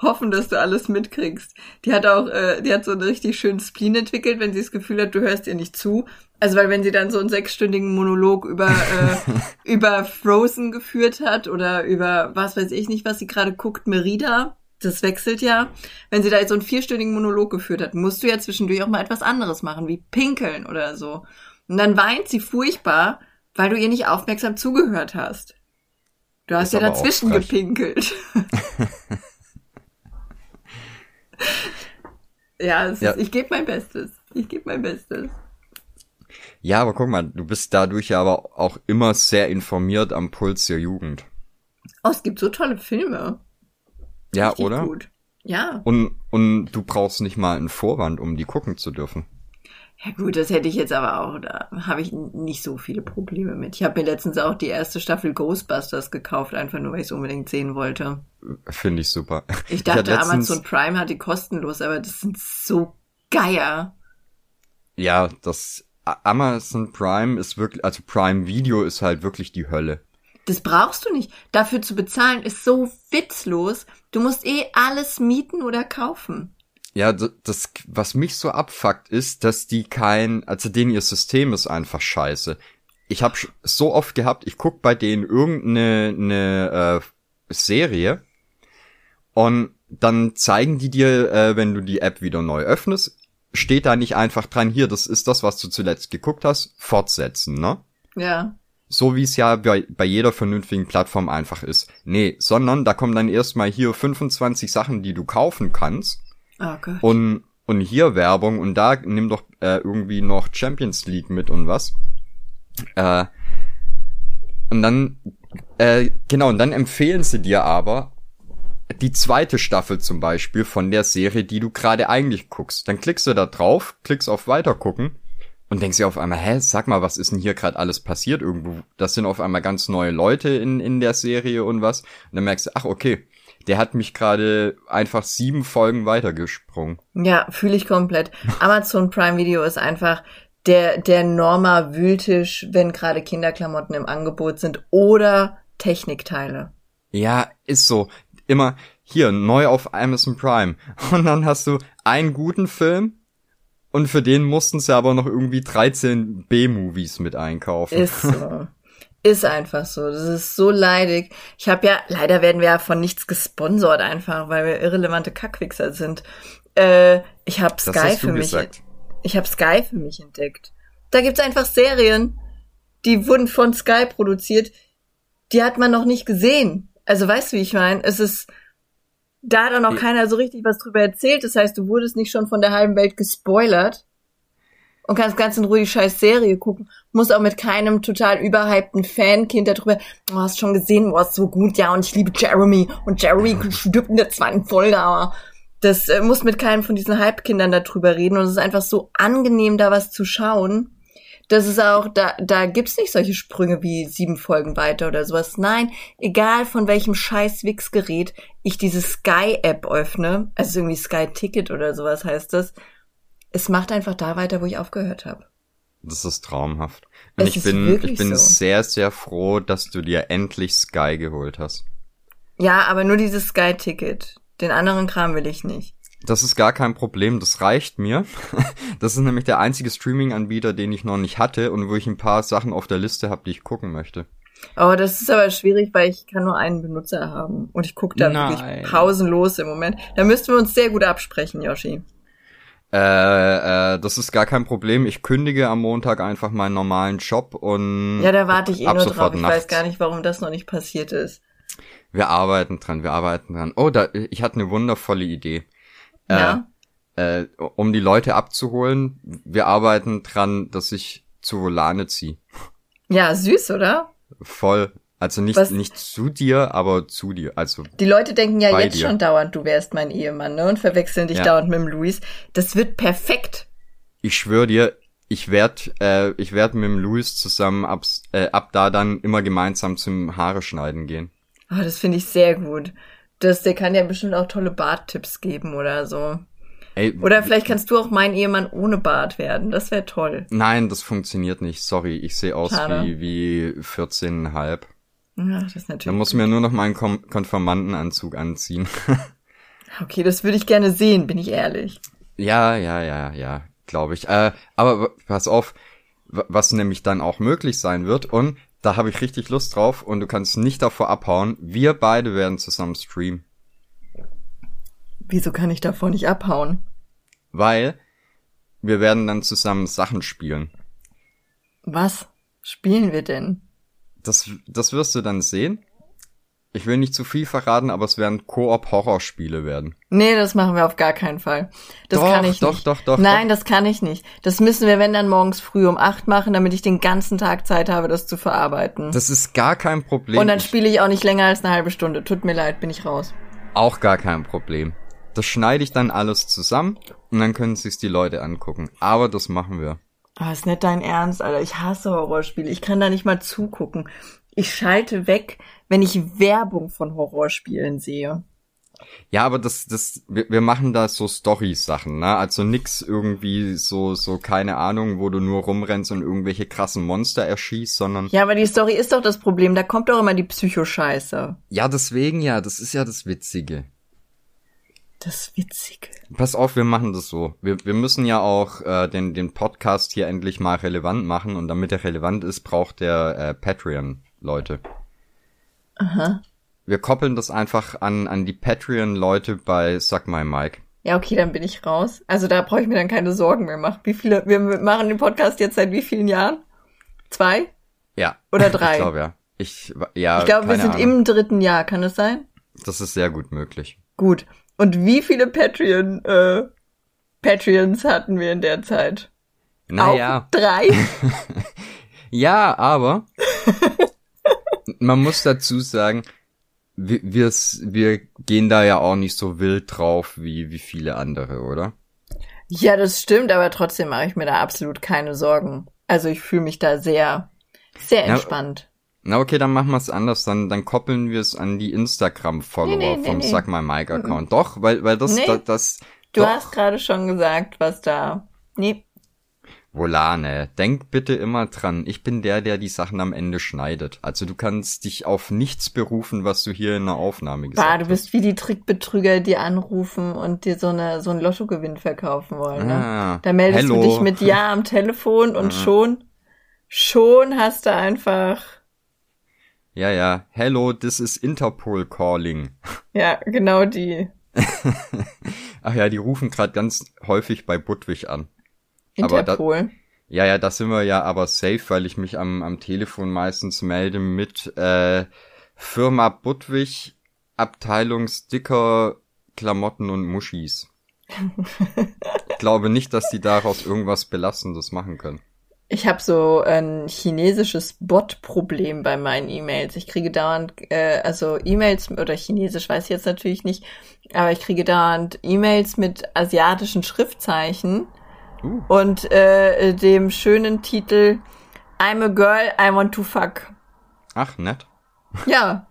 S2: hoffen, dass du alles mitkriegst. Die hat auch, äh, die hat so einen richtig schönen Spleen entwickelt, wenn sie das Gefühl hat, du hörst ihr nicht zu. Also weil wenn sie dann so einen sechsstündigen Monolog über äh, über Frozen geführt hat oder über was weiß ich nicht, was sie gerade guckt, Merida, das wechselt ja. Wenn sie da jetzt so einen vierstündigen Monolog geführt hat, musst du ja zwischendurch auch mal etwas anderes machen, wie pinkeln oder so. Und dann weint sie furchtbar, weil du ihr nicht aufmerksam zugehört hast. Du hast Ist ja dazwischen gepinkelt. ja, ja. Ist, ich gebe mein Bestes. Ich gebe mein Bestes.
S3: Ja, aber guck mal, du bist dadurch ja aber auch immer sehr informiert am Puls der Jugend.
S2: Oh, es gibt so tolle Filme.
S3: Ja, Richtig oder?
S2: Gut. Ja.
S3: Und, und du brauchst nicht mal einen Vorwand, um die gucken zu dürfen.
S2: Ja gut, das hätte ich jetzt aber auch, da habe ich nicht so viele Probleme mit. Ich habe mir letztens auch die erste Staffel Ghostbusters gekauft, einfach nur, weil ich es unbedingt sehen wollte.
S3: Finde ich super.
S2: Ich dachte, ich. Amazon Prime hat die kostenlos, aber das sind so geier.
S3: Ja, das Amazon Prime ist wirklich, also Prime Video ist halt wirklich die Hölle.
S2: Das brauchst du nicht. Dafür zu bezahlen ist so witzlos. Du musst eh alles mieten oder kaufen.
S3: Ja, das, was mich so abfuckt, ist, dass die kein, also denen ihr System ist einfach scheiße. Ich habe so oft gehabt, ich guck bei denen irgendeine eine, äh, Serie und dann zeigen die dir, äh, wenn du die App wieder neu öffnest, steht da nicht einfach dran, hier, das ist das, was du zuletzt geguckt hast, fortsetzen, ne?
S2: Ja.
S3: So wie es ja bei, bei jeder vernünftigen Plattform einfach ist. Nee, sondern da kommen dann erstmal hier 25 Sachen, die du kaufen kannst
S2: Oh.
S3: Und, und hier Werbung und da nimm doch äh, irgendwie noch Champions League mit und was. Äh, und dann, äh, genau, und dann empfehlen sie dir aber die zweite Staffel zum Beispiel von der Serie, die du gerade eigentlich guckst. Dann klickst du da drauf, klickst auf Weitergucken und denkst dir auf einmal, hä, sag mal, was ist denn hier gerade alles passiert irgendwo? Das sind auf einmal ganz neue Leute in, in der Serie und was. Und dann merkst du, ach, okay, der hat mich gerade einfach sieben Folgen weitergesprungen.
S2: Ja, fühle ich komplett. Amazon Prime Video ist einfach der, der Norma Wühltisch, wenn gerade Kinderklamotten im Angebot sind oder Technikteile.
S3: Ja, ist so. Immer hier neu auf Amazon Prime. Und dann hast du einen guten Film und für den mussten sie aber noch irgendwie 13 B-Movies mit einkaufen.
S2: Ist so. Ist einfach so. Das ist so leidig. Ich habe ja, leider werden wir ja von nichts gesponsert einfach, weil wir irrelevante Kackwichser sind. Äh, ich habe Sky für mich. Gesagt. Ich habe Sky für mich entdeckt. Da gibt's einfach Serien, die wurden von Sky produziert. Die hat man noch nicht gesehen. Also weißt du, wie ich meine? Es ist, da hat auch noch keiner so richtig was drüber erzählt. Das heißt, du wurdest nicht schon von der halben Welt gespoilert und kannst ganz in Ruhe die scheiß Serie gucken. Muss auch mit keinem total überhypten Fankind darüber, du oh, hast schon gesehen, boah, ist so gut, ja, und ich liebe Jeremy. Und Jeremy stirbt in der zweiten Folge, aber das äh, muss mit keinem von diesen Hype-Kindern darüber reden. Und es ist einfach so angenehm, da was zu schauen. Das ist auch, da, da gibt's nicht solche Sprünge wie sieben Folgen weiter oder sowas. Nein, egal von welchem scheiß Wix-Gerät ich diese Sky-App öffne, also irgendwie Sky Ticket oder sowas heißt das, es macht einfach da weiter, wo ich aufgehört habe.
S3: Das ist traumhaft. Und
S2: Es
S3: ich
S2: ist
S3: bin, ich bin
S2: so.
S3: sehr, sehr froh, dass du dir endlich Sky geholt hast.
S2: Ja, aber nur dieses Sky-Ticket. Den anderen Kram will ich nicht.
S3: Das ist gar kein Problem, das reicht mir. Das ist nämlich der einzige Streaming-Anbieter, den ich noch nicht hatte und wo ich ein paar Sachen auf der Liste habe, die ich gucken möchte.
S2: Oh, das ist aber schwierig, weil ich kann nur einen Benutzer haben. Und ich gucke da
S3: Nein.
S2: wirklich pausenlos im Moment. Da müssten wir uns sehr gut absprechen, Yoshi.
S3: Äh, äh, das ist gar kein Problem. Ich kündige am Montag einfach meinen normalen Job und
S2: Ja, da warte ich eh nur drauf. Ich
S3: nachts.
S2: weiß gar nicht, warum das noch nicht passiert ist.
S3: Wir arbeiten dran, wir arbeiten dran. Oh, da, ich hatte eine wundervolle Idee.
S2: Ja.
S3: Äh, äh, um die Leute abzuholen, wir arbeiten dran, dass ich zu Volane ziehe.
S2: Ja, süß, oder?
S3: Voll. Also nicht,
S2: Was-
S3: nicht zu dir, aber zu dir. Also,
S2: Die Leute denken ja jetzt
S3: dir.
S2: schon dauernd, du wärst mein Ehemann, ne? Und verwechseln dich
S3: Ja.
S2: dauernd mit dem Luis. Das wird perfekt.
S3: ich schwöre dir, ich werd, äh, ich werd mit dem Louis zusammen ab, äh, ab da dann immer gemeinsam zum Haare schneiden gehen.
S2: Ah, das finde ich sehr gut. Das, der kann ja bestimmt auch tolle Barttipps geben oder so.
S3: Ey,
S2: Oder vielleicht kannst du auch mein Ehemann ohne Bart werden. Das wäre toll.
S3: Nein, das funktioniert nicht. Sorry, ich sehe aus
S2: Schade.
S3: wie, wie 14,5.
S2: Ja, das ist natürlich.
S3: Da muss mir nur noch meinen Kom Konformantenanzug anziehen.
S2: Okay, das würde ich gerne sehen, bin ich ehrlich.
S3: ja, ja, ja, ja, glaube ich. Äh, aber pass auf, was nämlich dann auch möglich sein wird und da habe ich richtig Lust drauf und du kannst nicht davor abhauen. Wir beide werden zusammen streamen,
S2: Wieso kann ich davon nicht abhauen?
S3: weil wir werden dann zusammen Sachen spielen.
S2: Was spielen wir denn?
S3: Das, das wirst du dann sehen. Ich will nicht zu viel verraten, aber es werden Koop-Horrorspiele werden.
S2: Nee, das machen wir auf gar keinen Fall. Das
S3: Doch,
S2: kann ich
S3: doch,
S2: nicht.
S3: doch, doch,
S2: Nein, das kann ich nicht. Das müssen wir, wenn dann morgens früh um acht machen, damit ich den ganzen Tag Zeit habe, das zu verarbeiten.
S3: Das ist gar kein Problem.
S2: Und dann spiele ich auch nicht länger als eine halbe Stunde. Tut mir leid, bin ich raus.
S3: Auch gar kein Problem. Das schneide ich dann alles zusammen und dann können sich's die Leute angucken. Aber das machen wir.
S2: Ah, ist nicht dein Ernst, Alter. Ich hasse Horrorspiele. Ich kann da nicht mal zugucken. Ich schalte weg, wenn ich Werbung von Horrorspielen sehe.
S3: Ja, aber das, das, wir, wir machen da so Story-Sachen, ne? Also nix irgendwie so, so keine Ahnung, wo du nur rumrennst und irgendwelche krassen Monster erschießt, sondern
S2: Ja, aber die Story ist doch das Problem. Da kommt doch immer die Psychoscheiße.
S3: ja, deswegen ja, das ist ja das Witzige.
S2: Das Witzige.
S3: Pass auf, wir machen das so. Wir, wir müssen ja auch äh, den, den Podcast hier endlich mal relevant machen und damit er relevant ist, braucht der äh, Patreon-Leute.
S2: Aha.
S3: Wir koppeln das einfach an, an die Patreon-Leute bei Suck My Mike.
S2: Ja, okay, dann bin ich raus. Also da brauche ich mir dann keine Sorgen mehr machen. Wie viele, wir machen den Podcast jetzt seit wie vielen Jahren? Zwei?
S3: Ja.
S2: Oder drei?
S3: Ich glaube ja. Ich, ja,
S2: ich glaube, wir sind
S3: Ahnung.
S2: im dritten Jahr, kann es sein?
S3: Das ist sehr gut möglich.
S2: Gut. Und wie viele Patreon, äh, Patreons hatten wir in der Zeit?
S3: Naja.
S2: Auch drei?
S3: Ja, aber man muss dazu sagen, wir, wir, wir gehen da ja auch nicht so wild drauf wie, wie viele andere, oder?
S2: ja, das stimmt, aber trotzdem mache ich mir da absolut keine Sorgen. Also ich fühle mich da sehr, sehr entspannt.
S3: Na okay, dann machen wir es anders. Dann, dann koppeln wir es an die Instagram-Follower
S2: Nee, nee,
S3: vom
S2: nee.
S3: Suck My Mike Account. Doch, weil, weil das,
S2: Nee.
S3: das, das
S2: Du
S3: doch.
S2: hast gerade schon gesagt, was da. Nee.
S3: Volane, denk bitte immer dran. Ich bin der, der die Sachen am Ende schneidet. Also du kannst dich auf nichts berufen, was du hier in der Aufnahme gesagt
S2: Bah,
S3: hast.
S2: du bist wie die Trickbetrüger, die anrufen und dir so eine so ein Lottogewinn verkaufen wollen. Ne?
S3: Ah,
S2: Da meldest
S3: hello.
S2: du dich mit Ja am Telefon und
S3: Ah.
S2: schon, schon hast du einfach,
S3: Ja, ja. Hello, this is Interpol calling.
S2: ja, genau die
S3: Ach ja, die rufen gerade ganz häufig bei Budwig an. Aber da-
S2: Interpol.
S3: Ja, ja, da sind wir ja aber safe, weil ich mich am, am Telefon meistens melde mit äh, Firma Budwig, Abteilung Sticker, Klamotten und Muschis. ich glaube nicht, dass die daraus irgendwas Belastendes machen können.
S2: Ich habe so ein chinesisches Bot-Problem bei meinen E-Mails. Ich kriege dauernd, äh, also E-Mails oder chinesisch weiß ich jetzt natürlich nicht, aber ich kriege dauernd E-Mails mit asiatischen Schriftzeichen Uh. Und äh, dem schönen Titel I'm a girl, I want to fuck.
S3: Ach, nett.
S2: Ja.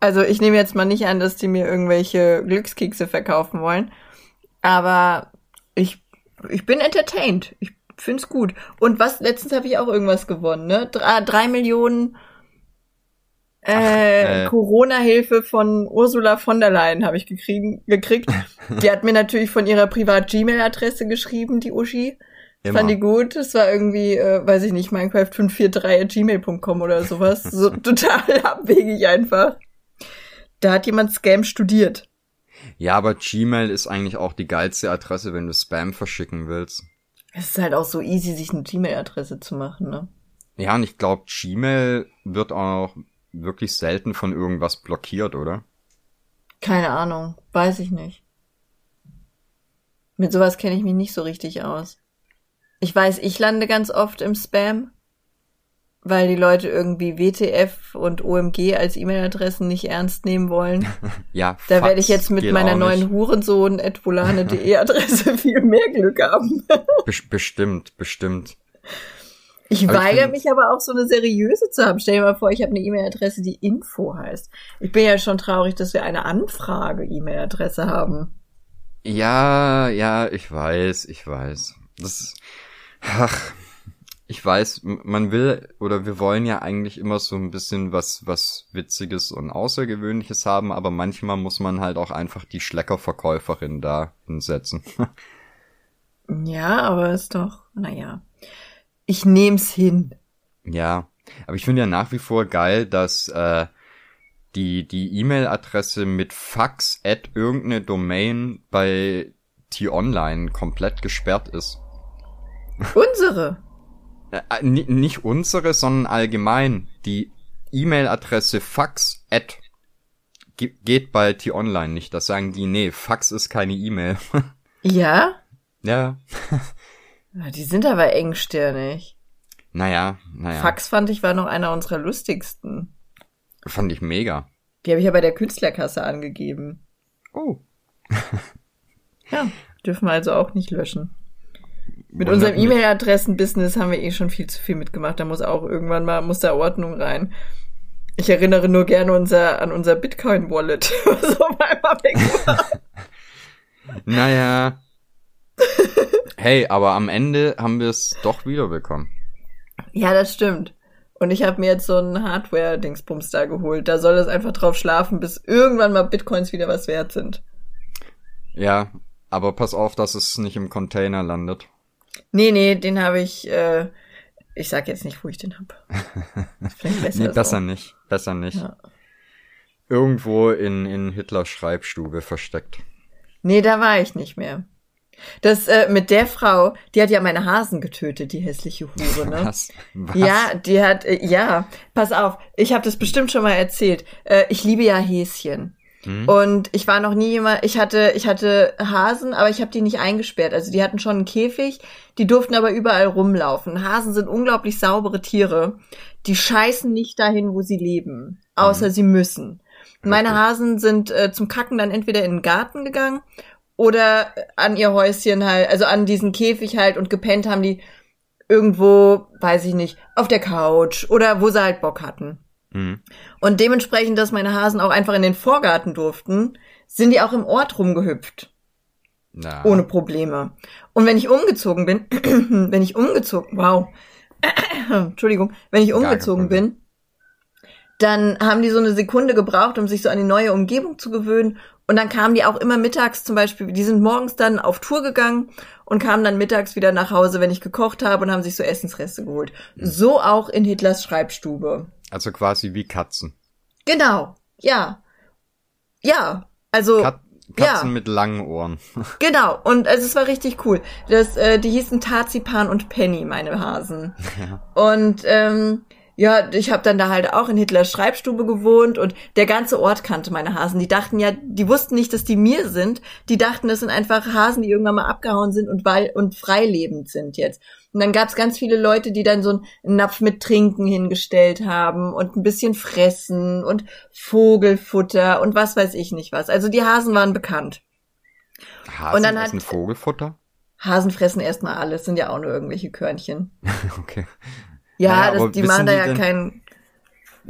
S2: Also ich nehme jetzt mal nicht an, dass die mir irgendwelche Glückskekse verkaufen wollen. Aber ich, ich bin entertained. Ich find's gut. Und was, letztens habe ich auch irgendwas gewonnen, ne? Drei, drei Millionen äh, äh. Corona-Hilfe von Ursula von der Leyen habe ich gekriegen, gekriegt. die hat mir natürlich von ihrer Privat-Gmail-Adresse geschrieben, die Uschi. Immer. Fand die gut. Es war irgendwie, äh, weiß ich nicht, Minecraft543.gmail.com oder sowas. so total abwegig einfach. Da hat jemand Scam studiert.
S3: Ja, aber Gmail ist eigentlich auch die geilste Adresse, wenn du Spam verschicken willst.
S2: Es ist halt auch so easy, sich eine Gmail-Adresse zu machen, ne?
S3: Ja, und ich glaube, Gmail wird auch wirklich selten von irgendwas blockiert, oder?
S2: Keine Ahnung, weiß ich nicht. Mit sowas kenne ich mich nicht so richtig aus. Ich weiß, ich lande ganz oft im Spam, weil die Leute irgendwie WTF und OMG als E-Mail-Adressen nicht ernst nehmen wollen.
S3: ja,
S2: da werde ich jetzt mit meiner neuen Hurensohn.volane.de Adresse viel mehr Glück haben.
S3: bestimmt, bestimmt.
S2: Ich aber weigere ich mich aber auch so eine seriöse zu haben. Stell dir mal vor, ich habe eine E-Mail-Adresse, die Info heißt. Ich bin ja schon traurig, dass wir eine Anfrage-E-Mail-Adresse haben.
S3: Ja, ja, ich weiß, ich weiß. Das, ach, ich weiß, man will oder wir wollen ja eigentlich immer so ein bisschen was, was Witziges und Außergewöhnliches haben, aber manchmal muss man halt auch einfach die Schleckerverkäuferin da hinsetzen.
S2: ja, aber ist doch, naja. Ich nehm's hin.
S3: Ja, aber ich finde ja nach wie vor geil, dass äh, die die E-Mail-Adresse mit Fax at irgendeine Domain bei T-Online komplett gesperrt ist.
S2: Unsere?
S3: Äh, äh nicht unsere, sondern allgemein die E-Mail-Adresse fax at geht bei T-Online nicht. Das sagen die, nee, Fax ist keine E-Mail.
S2: ja?
S3: Ja.
S2: Die sind aber engstirnig.
S3: Naja, naja.
S2: Fax fand ich war noch einer unserer lustigsten.
S3: Fand ich mega.
S2: Die habe ich ja bei der Künstlerkasse angegeben.
S3: Oh.
S2: ja, dürfen wir also auch nicht löschen. Mit unserem E-Mail-Adressen-Business haben wir eh schon viel zu viel mitgemacht. Da muss auch irgendwann mal, muss da Ordnung rein. Ich erinnere nur gerne unser, an unser Bitcoin-Wallet, was auf einmal weg war.
S3: naja, Hey, aber am Ende haben wir es doch wiederbekommen.
S2: Ja, das stimmt. Und ich habe mir jetzt so einen Hardware-Dingsbums da geholt. Da soll es einfach drauf schlafen, bis irgendwann mal Bitcoins wieder was wert sind.
S3: Ja, aber pass auf, dass es nicht im Container landet.
S2: Nee, nee, den habe ich, äh, ich sag jetzt nicht, wo ich den hab.
S3: Vielleicht besser. nee, besser so. nicht. Besser nicht. Ja. Irgendwo in, in Hitlers Schreibstube versteckt.
S2: Nee, da war ich nicht mehr. Das äh, mit der Frau, die hat ja meine Hasen getötet, die hässliche Hure, ne? Was? Was? Ja, die hat äh, ja, pass auf, ich habe das bestimmt schon mal erzählt. Äh, ich liebe ja Häschen. Mhm. Und ich war noch nie jemand, ich hatte ich hatte Hasen, aber ich habe die nicht eingesperrt. Also die hatten schon einen Käfig, die durften aber überall rumlaufen. Hasen sind unglaublich saubere Tiere. Die scheißen nicht dahin, wo sie leben, außer mhm. sie müssen. Meine Hasen sind äh, zum Kacken dann entweder in den Garten gegangen oder an ihr Häuschen halt, also an diesen Käfig halt und gepennt haben die irgendwo, weiß ich nicht, auf der Couch oder wo sie halt Bock hatten. Mhm. Und dementsprechend, dass meine Hasen auch einfach in den Vorgarten durften, sind die auch im Ort rumgehüpft. Na. Ohne Probleme. Und wenn ich umgezogen bin, wenn ich umgezogen, wow, Entschuldigung, wenn ich umgezogen bin, dann haben die so eine Sekunde gebraucht, um sich so an die neue Umgebung zu gewöhnen und dann kamen die auch immer mittags zum Beispiel, die sind morgens dann auf Tour gegangen und kamen dann mittags wieder nach Hause, wenn ich gekocht habe und haben sich so Essensreste geholt. Mhm. So auch in Hitlers Schreibstube.
S3: Also quasi wie Katzen.
S2: Genau, ja. Ja, also.
S3: Kat Katzen ja. mit langen Ohren.
S2: genau, und also es war richtig cool. Das, äh, die hießen Tarzipan und Penny, meine Hasen. Ja. Und ähm, ja, ich habe dann da halt auch in Hitlers Schreibstube gewohnt und der ganze Ort kannte meine Hasen. Die dachten ja, die wussten nicht, dass die mir sind. Die dachten, das sind einfach Hasen, die irgendwann mal abgehauen sind und weil und freilebend sind jetzt. Und dann gab's ganz viele Leute, die dann so einen Napf mit Trinken hingestellt haben und ein bisschen Fressen und Vogelfutter und was weiß ich nicht was. Also die Hasen waren bekannt.
S3: Hasen und dann hat, Vogelfutter?
S2: Hasen fressen erstmal alles, sind ja auch nur irgendwelche Körnchen.
S3: okay.
S2: Ja,
S3: Naja,
S2: das, die machen da ja
S3: denn-
S2: kein.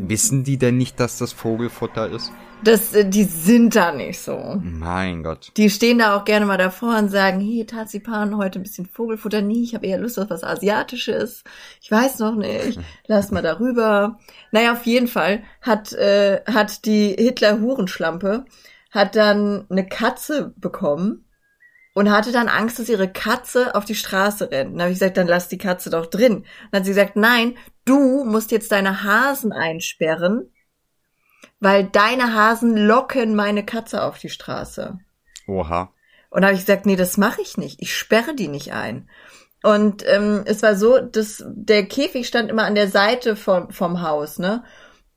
S3: Wissen die denn nicht, dass das Vogelfutter ist?
S2: Das, äh, die sind da nicht so.
S3: Mein Gott.
S2: Die stehen da auch gerne mal davor und sagen, hier, Tarzipan, heute ein bisschen Vogelfutter. Nie, ich habe eher Lust auf was Asiatisches. Ich weiß noch nicht. Lass mal darüber. Naja, auf jeden Fall hat, äh, hat die Hitler-Hurenschlampe hat dann eine Katze bekommen und hatte dann Angst, dass ihre Katze auf die Straße rennt. Dann habe ich gesagt, dann lass die Katze doch drin. Dann hat sie gesagt, nein, du musst jetzt deine Hasen einsperren, weil deine Hasen locken meine Katze auf die Straße.
S3: Oha.
S2: Und da habe ich gesagt, nee, das mache ich nicht. Ich sperre die nicht ein. Und ähm, es war so, dass der Käfig stand immer an der Seite vom, vom Haus, ne?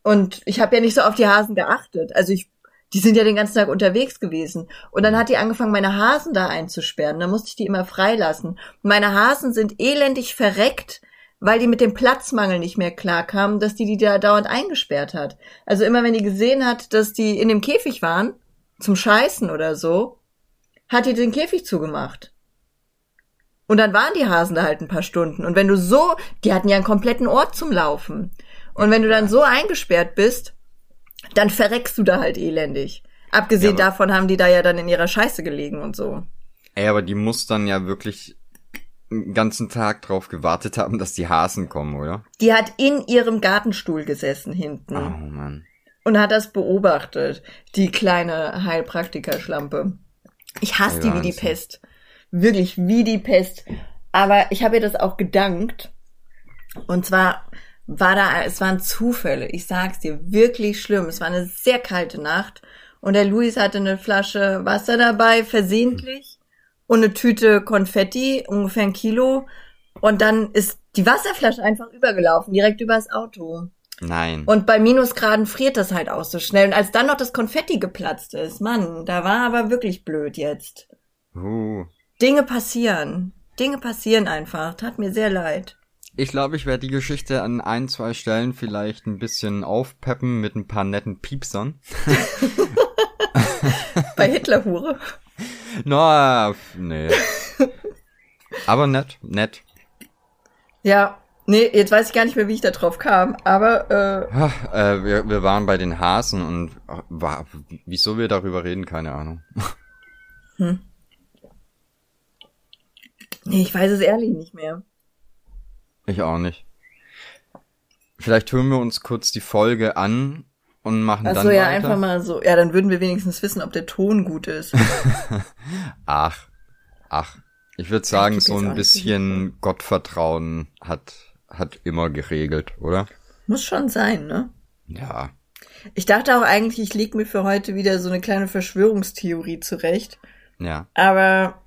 S2: Und ich habe ja nicht so auf die Hasen geachtet. Also ich, die sind ja den ganzen Tag unterwegs gewesen. Und dann hat die angefangen, meine Hasen da einzusperren. Dann musste ich die immer freilassen. Meine Hasen sind elendig verreckt, weil die mit dem Platzmangel nicht mehr klarkamen, dass die die da dauernd eingesperrt hat. Also immer wenn die gesehen hat, dass die in dem Käfig waren, zum Scheißen oder so, hat die den Käfig zugemacht. Und dann waren die Hasen da halt ein paar Stunden. Und wenn du so, die hatten ja einen kompletten Ort zum Laufen. Und wenn du dann so eingesperrt bist, dann verreckst du da halt elendig. Abgesehen
S3: Ja,
S2: davon haben die da ja dann in ihrer Scheiße gelegen und so.
S3: Ey, aber die muss dann ja wirklich den ganzen Tag drauf gewartet haben, dass die Hasen kommen, oder?
S2: Die hat in ihrem Gartenstuhl gesessen hinten
S3: Oh Mann.
S2: und hat das beobachtet, die kleine Heilpraktikerschlampe. Ich hasse
S3: Ey,
S2: die wie die
S3: Wahnsinn.
S2: Pest. Wirklich wie die Pest. Aber ich habe ihr das auch gedankt. Und zwar war da, es waren Zufälle. Ich sag's dir, wirklich schlimm. Es war eine sehr kalte Nacht. Und der Luis hatte eine Flasche Wasser dabei, versehentlich. Und eine Tüte Konfetti, ungefähr ein Kilo. Und dann ist die Wasserflasche einfach übergelaufen, direkt übers Auto.
S3: Nein.
S2: Und bei Minusgraden friert das halt auch so schnell. Und als dann noch das Konfetti geplatzt ist, Mann, da war aber wirklich blöd jetzt.
S3: Uh.
S2: Dinge passieren. Dinge passieren einfach. Tat mir sehr leid.
S3: Ich glaube, ich werde die Geschichte an ein, zwei Stellen vielleicht ein bisschen aufpeppen mit ein paar netten Piepsern.
S2: Bei Hitlerhure.
S3: Na, f- nee. Aber nett, nett.
S2: Ja. Nee, jetzt weiß ich gar nicht mehr, wie ich da drauf kam. Aber, äh,
S3: Ach, äh, wir, wir waren bei den Hasen und äh, war, wieso wir darüber reden, keine Ahnung.
S2: nee, ich weiß es ehrlich nicht mehr.
S3: Ich auch nicht. Vielleicht hören wir uns kurz die Folge an und machen
S2: Ach
S3: dann
S2: so, ja,
S3: weiter.
S2: einfach mal so. Ja, dann würden wir wenigstens wissen, ob der Ton gut ist.
S3: Ach, ach. Ich würde sagen,
S2: geb
S3: so ein bisschen Gottvertrauen hat, hat immer geregelt, oder?
S2: Muss schon sein, ne?
S3: Ja.
S2: Ich dachte auch eigentlich, ich leg mir für heute wieder so eine kleine Verschwörungstheorie zurecht.
S3: Ja.
S2: Aber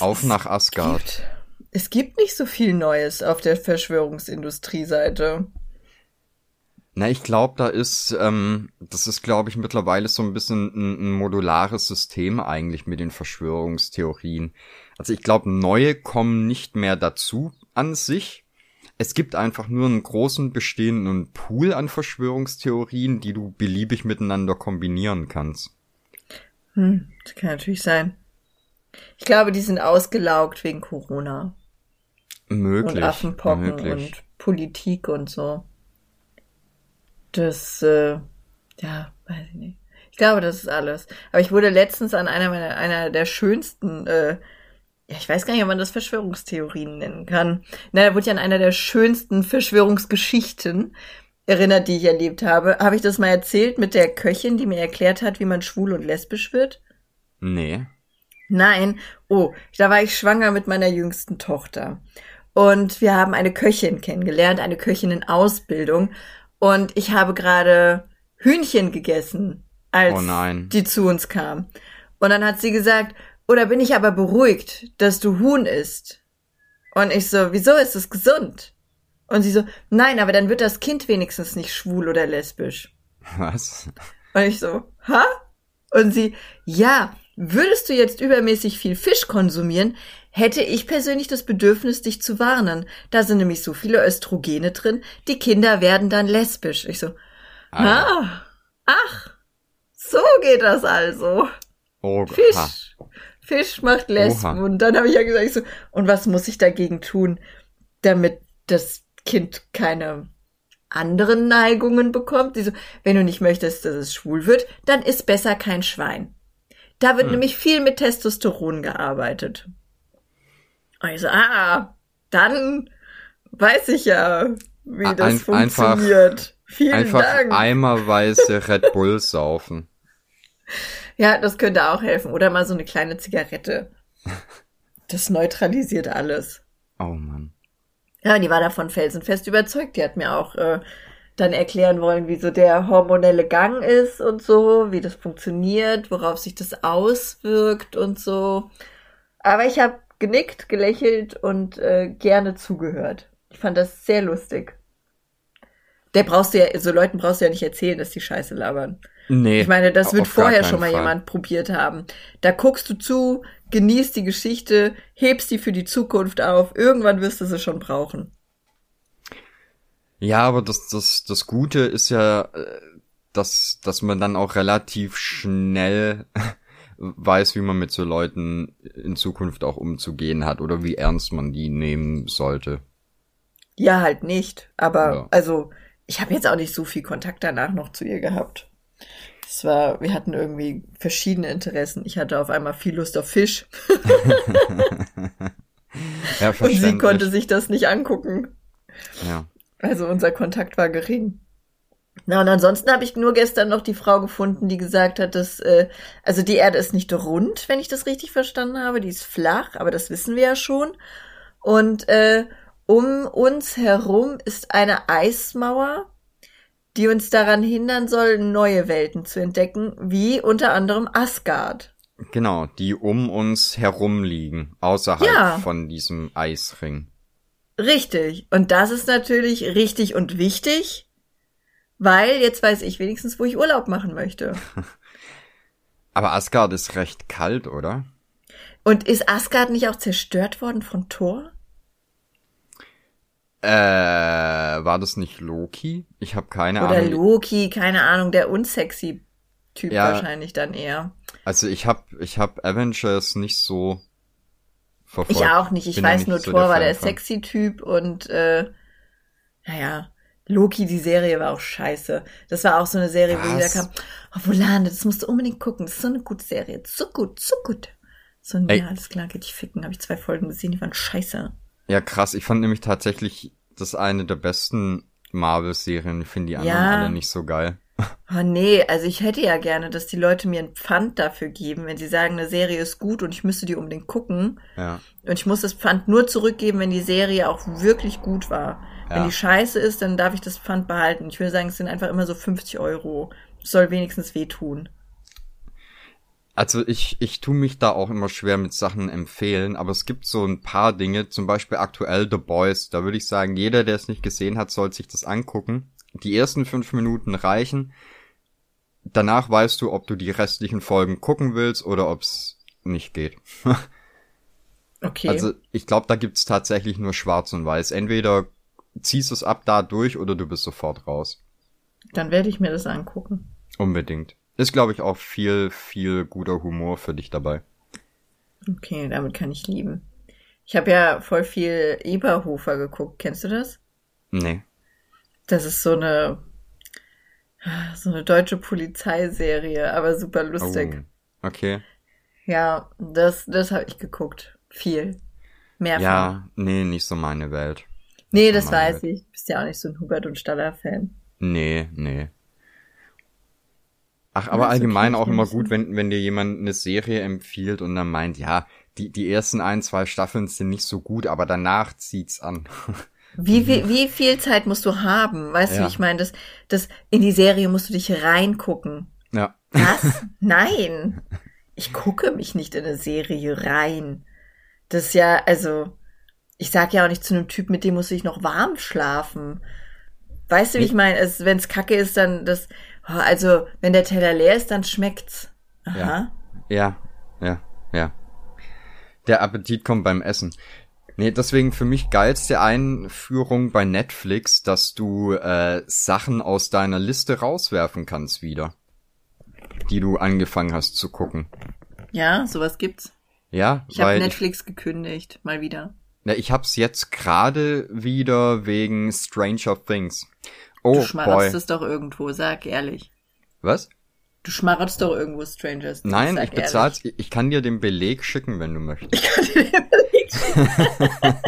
S3: Auf nach Asgard.
S2: gibt, es gibt nicht so viel Neues auf der Verschwörungsindustrie-Seite.
S3: Na, ich glaube, da ist, ähm, das ist, glaube ich, mittlerweile so ein bisschen ein, ein modulares System eigentlich mit den Verschwörungstheorien. Also ich glaube, neue kommen nicht mehr dazu an sich. Es gibt einfach nur einen großen bestehenden Pool an Verschwörungstheorien, die du beliebig miteinander kombinieren kannst.
S2: Hm, das kann natürlich sein. Ich glaube, die sind ausgelaugt wegen Corona
S3: Möglich.
S2: und Affenpocken
S3: möglich.
S2: und Politik und so. Das, äh, ja, weiß ich nicht. Ich glaube, das ist alles. Aber ich wurde letztens an einer meiner, einer der schönsten, äh, ja, ich weiß gar nicht, ob man das Verschwörungstheorien nennen kann. Na, da wurde ich an einer der schönsten Verschwörungsgeschichten erinnert, die ich erlebt habe. Habe ich das mal erzählt mit der Köchin, die mir erklärt hat, wie man schwul und lesbisch wird?
S3: Nee.
S2: Nein. Oh, da war ich schwanger mit meiner jüngsten Tochter. Und wir haben eine Köchin kennengelernt, eine Köchin in Ausbildung. Und ich habe gerade Hühnchen gegessen, als
S3: Oh
S2: die zu uns kam. Und dann hat sie gesagt, oder bin ich aber beruhigt, dass du Huhn isst? Und ich so, wieso ist es gesund? Und sie so, nein, aber dann wird das Kind wenigstens nicht schwul oder lesbisch.
S3: Was?
S2: Und ich so, ha? Und sie, ja, würdest du jetzt übermäßig viel Fisch konsumieren, hätte ich persönlich das Bedürfnis, dich zu warnen. Da sind nämlich so viele Östrogene drin, die Kinder werden dann lesbisch. Ich so,
S3: Ah,
S2: ah, ach, so geht das also.
S3: oh, ha.
S2: Fisch. Fisch macht Lesben.
S3: Oha.
S2: Und dann habe ich ja gesagt, ich so, und was muss ich dagegen tun, damit das Kind keine anderen Neigungen bekommt? Die so, wenn du nicht möchtest, dass es schwul wird, dann ist besser kein Schwein. Da wird
S3: Hm.
S2: nämlich viel mit Testosteron gearbeitet. Und ich so, ah, dann weiß ich ja, wie
S3: Ein-
S2: das
S3: einfach-
S2: funktioniert. Vielen
S3: Einfach
S2: Dank.
S3: eimerweise Red Bull saufen.
S2: Ja, das könnte auch helfen. Oder mal so eine kleine Zigarette. Das neutralisiert alles.
S3: Oh Mann.
S2: Ja, die war davon felsenfest überzeugt. Die hat mir auch äh, dann erklären wollen, wie so der hormonelle Gang ist und so, wie das funktioniert, worauf sich das auswirkt und so. Aber ich habe genickt, gelächelt und äh, gerne zugehört. Ich fand das sehr lustig. Der brauchst du ja, so Leuten brauchst du ja nicht erzählen, dass die Scheiße labern.
S3: Nee.
S2: Ich meine, das wird vorher schon mal
S3: Fall.
S2: jemand probiert haben. Da guckst du zu, genießt die Geschichte, hebst die für die Zukunft auf. Irgendwann wirst du sie schon brauchen.
S3: Ja, aber das, das, das Gute ist ja, äh, dass, dass man dann auch relativ schnell weiß, wie man mit so Leuten in Zukunft auch umzugehen hat oder wie ernst man die nehmen sollte.
S2: Ja, halt nicht. Aber
S3: Ja.
S2: also, ich habe jetzt auch nicht so viel Kontakt danach noch zu ihr gehabt. Es war, wir hatten irgendwie verschiedene Interessen. Ich hatte auf einmal viel Lust auf Fisch
S3: Ja,
S2: und sie konnte sich das nicht angucken.
S3: Ja.
S2: Also unser Kontakt war gering. Na, und ansonsten habe ich nur gestern noch die Frau gefunden, die gesagt hat, dass, äh, also die Erde ist nicht rund, wenn ich das richtig verstanden habe, die ist flach, aber das wissen wir ja schon. Und äh, um uns herum ist eine Eismauer, die uns daran hindern soll, neue Welten zu entdecken, wie unter anderem Asgard.
S3: Genau, die um uns herum liegen, außerhalb
S2: Ja.
S3: von diesem Eisring.
S2: Richtig. Und das ist natürlich richtig und wichtig, weil jetzt weiß ich wenigstens, wo ich Urlaub machen möchte.
S3: Aber Asgard ist recht kalt, oder?
S2: Und ist Asgard nicht auch zerstört worden von Thor?
S3: Äh, war das nicht Loki? Ich habe keine
S2: Oder
S3: Ahnung.
S2: Loki, keine Ahnung, der unsexy Typ
S3: Ja.
S2: wahrscheinlich dann eher.
S3: Also ich habe ich hab Avengers nicht so verfolgt.
S2: Ich auch nicht. Ich
S3: Bin
S2: weiß nur,
S3: so
S2: Thor war
S3: Fan
S2: der sexy Typ und äh, naja, Loki, die Serie war auch scheiße. Das war auch so eine Serie, wo jeder
S3: Was?
S2: kam, oh Volane, das musst du unbedingt gucken. Das ist so eine gute Serie. So gut, so gut. So,
S3: Ey.
S2: ja, alles klar, geht dich ficken. Habe ich zwei Folgen gesehen, die waren scheiße.
S3: Ja, krass. Ich fand nämlich tatsächlich das eine der besten Marvel-Serien. Ich finde die anderen
S2: Ja.
S3: alle nicht so geil.
S2: Oh nee, also ich hätte ja gerne, dass die Leute mir ein Pfand dafür geben, wenn sie sagen, eine Serie ist gut und ich müsste die unbedingt gucken.
S3: Ja.
S2: Und ich muss das Pfand nur zurückgeben, wenn die Serie auch wirklich gut war. Wenn
S3: Ja.
S2: die scheiße ist, dann darf ich das Pfand behalten. Ich würde sagen, es sind einfach immer so 50 Euro. Das soll wenigstens wehtun.
S3: Also ich, ich tu mich da auch immer schwer mit Sachen empfehlen, aber es gibt so ein paar Dinge, zum Beispiel aktuell The Boys. Da würde ich sagen, jeder, der es nicht gesehen hat, soll sich das angucken. Die ersten fünf Minuten reichen. Danach weißt du, ob du die restlichen Folgen gucken willst oder ob es nicht geht.
S2: Okay.
S3: Also ich glaube, da gibt's tatsächlich nur Schwarz und Weiß. Entweder ziehst du es ab da durch oder du bist sofort raus.
S2: dann werde ich mir das angucken.
S3: Unbedingt. Ist, glaube ich, auch viel, viel guter Humor für dich dabei.
S2: Okay, damit kann ich lieben. Ich habe ja voll viel Eberhofer geguckt. Kennst du das?
S3: Nee.
S2: Das ist so eine so eine deutsche Polizeiserie, aber super lustig.
S3: Oh, okay.
S2: Ja, das das habe ich geguckt. Viel. Mehrfach.
S3: Ja, nee, nicht so meine Welt.
S2: nee, das
S3: so
S2: weiß
S3: Welt.
S2: ich. Du bist ja auch nicht so ein Hubert und Staller Fan.
S3: Nee, nee. Ach, aber
S2: ist
S3: allgemein auch immer gut, wenn, wenn dir jemand eine Serie empfiehlt und dann meint, ja, die, die ersten ein, zwei Staffeln sind nicht so gut, aber danach zieht's an.
S2: Wie, wie, wie viel Zeit musst du haben? Weißt du,
S3: Ja.
S2: wie ich meine, das, das, in die Serie musst du dich reingucken.
S3: ja.
S2: Was? Nein. Ich gucke mich nicht in eine Serie rein. Das ist ja, also, ich sag ja auch nicht zu einem Typ, mit dem muss ich noch warm schlafen. Weißt du, wie ich meine? Es, wenn's kacke ist, dann das, oh, also, wenn der Teller leer ist, dann schmeckt's. Aha.
S3: Ja, ja, ja. Der Appetit kommt beim Essen. Nee, deswegen für mich geilste Einführung bei Netflix, dass du äh, Sachen aus deiner Liste rauswerfen kannst wieder. Die du angefangen hast zu gucken.
S2: Ja, sowas gibt's.
S3: Ja,
S2: Ich habe Netflix gekündigt, mal wieder.
S3: ich, ja, ich hab's jetzt gerade wieder wegen Stranger Things. Oh
S2: Du
S3: boy.
S2: schmarotzt es doch irgendwo, sag ehrlich.
S3: Was?
S2: Du schmarotzt doch irgendwo Strangers. Things,
S3: Nein, ich bezahl's. Ich kann dir den Beleg schicken, wenn du möchtest.
S2: ehrlich.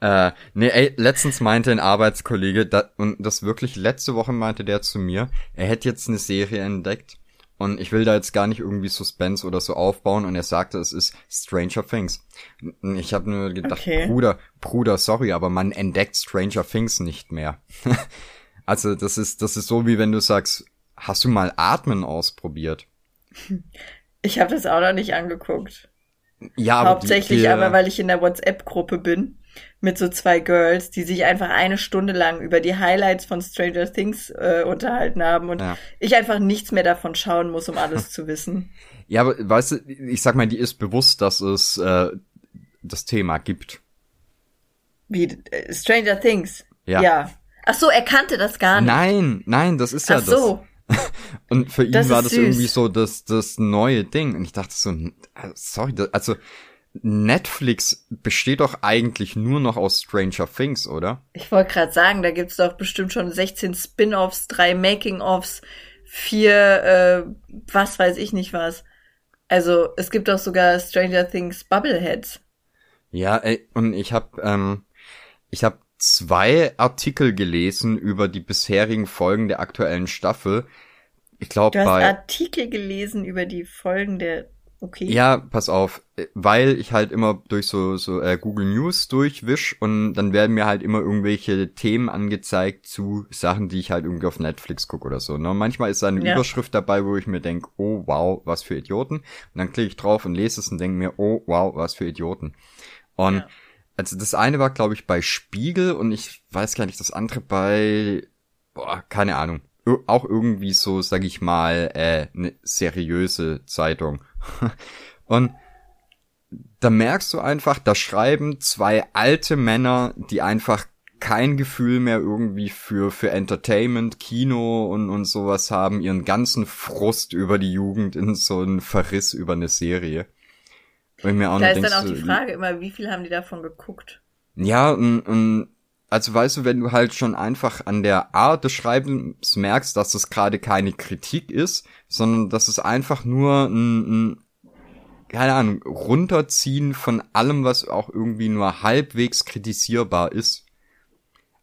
S3: Äh, nee, ey, letztens meinte ein Arbeitskollege, da, und das wirklich letzte Woche meinte der zu mir, er hätte jetzt eine Serie entdeckt und ich will da jetzt gar nicht irgendwie Suspense oder so aufbauen und er sagte, es ist Stranger Things. Ich habe nur gedacht,
S2: Okay.
S3: Bruder, Bruder, sorry, aber man entdeckt Stranger Things nicht mehr. also das ist, das ist so wie wenn du sagst, hast du mal Atmen ausprobiert?
S2: Ich habe das auch noch nicht angeguckt.
S3: Ja, aber
S2: Hauptsächlich
S3: die, die,
S2: aber, weil ich in der WhatsApp-Gruppe bin mit so zwei Girls, die sich einfach eine Stunde lang über die Highlights von Stranger Things äh, unterhalten haben und
S3: Ja.
S2: ich einfach nichts mehr davon schauen muss, um alles zu wissen.
S3: Ja, aber weißt du, ich sag mal, die ist bewusst, dass es äh, das Thema gibt.
S2: Wie äh, Stranger Things.
S3: Ja.
S2: ja. Ach so, er kannte das gar nicht.
S3: Nein, nein, das ist ja
S2: Ach so.
S3: das. Und für ihn
S2: Das
S3: war das
S2: süß.
S3: irgendwie so das, das neue Ding. Und ich dachte so, äh, sorry, also Netflix besteht doch eigentlich nur noch aus Stranger Things, oder?
S2: Ich wollte gerade sagen, da gibt's doch bestimmt schon 16 Spin-offs, drei Making-offs, vier, äh, was weiß ich nicht was. Also es gibt doch sogar Stranger Things Bubbleheads.
S3: Ja, ey, und ich habe ähm, ich habe zwei Artikel gelesen über die bisherigen Folgen der aktuellen Staffel. Ich glaube
S2: Du hast
S3: bei
S2: Artikel gelesen über die Folgen der. Okay.
S3: Ja, pass auf, weil ich halt immer durch so, so äh, Google News durchwisch und dann werden mir halt immer irgendwelche Themen angezeigt zu Sachen, die ich halt irgendwie auf Netflix gucke oder so. Ne? Und manchmal ist da eine
S2: Ja.
S3: Überschrift dabei, wo ich mir denk, oh wow, was für Idioten. Und dann klicke ich drauf und lese es und denke mir, oh wow, was für Idioten. Und
S2: Ja.
S3: Also das eine war, glaube ich, bei Spiegel und ich weiß gar nicht, das andere bei, boah, keine Ahnung. Auch irgendwie so, sag ich mal, äh, eine seriöse Zeitung. Und da merkst du einfach, da schreiben zwei alte Männer, die einfach kein Gefühl mehr irgendwie für, für Entertainment, Kino und, und sowas haben, ihren ganzen Frust über die Jugend in so einen Verriss über eine Serie. Ich mir auch
S2: Da ist dann
S3: denkst,
S2: auch die Frage immer, wie viel haben die davon geguckt?
S3: ja, und, und also weißt du, wenn du halt schon einfach an der Art des Schreibens merkst, dass es gerade keine Kritik ist, sondern dass es einfach nur ein, ein keine Ahnung, runterziehen von allem, was auch irgendwie nur halbwegs kritisierbar ist.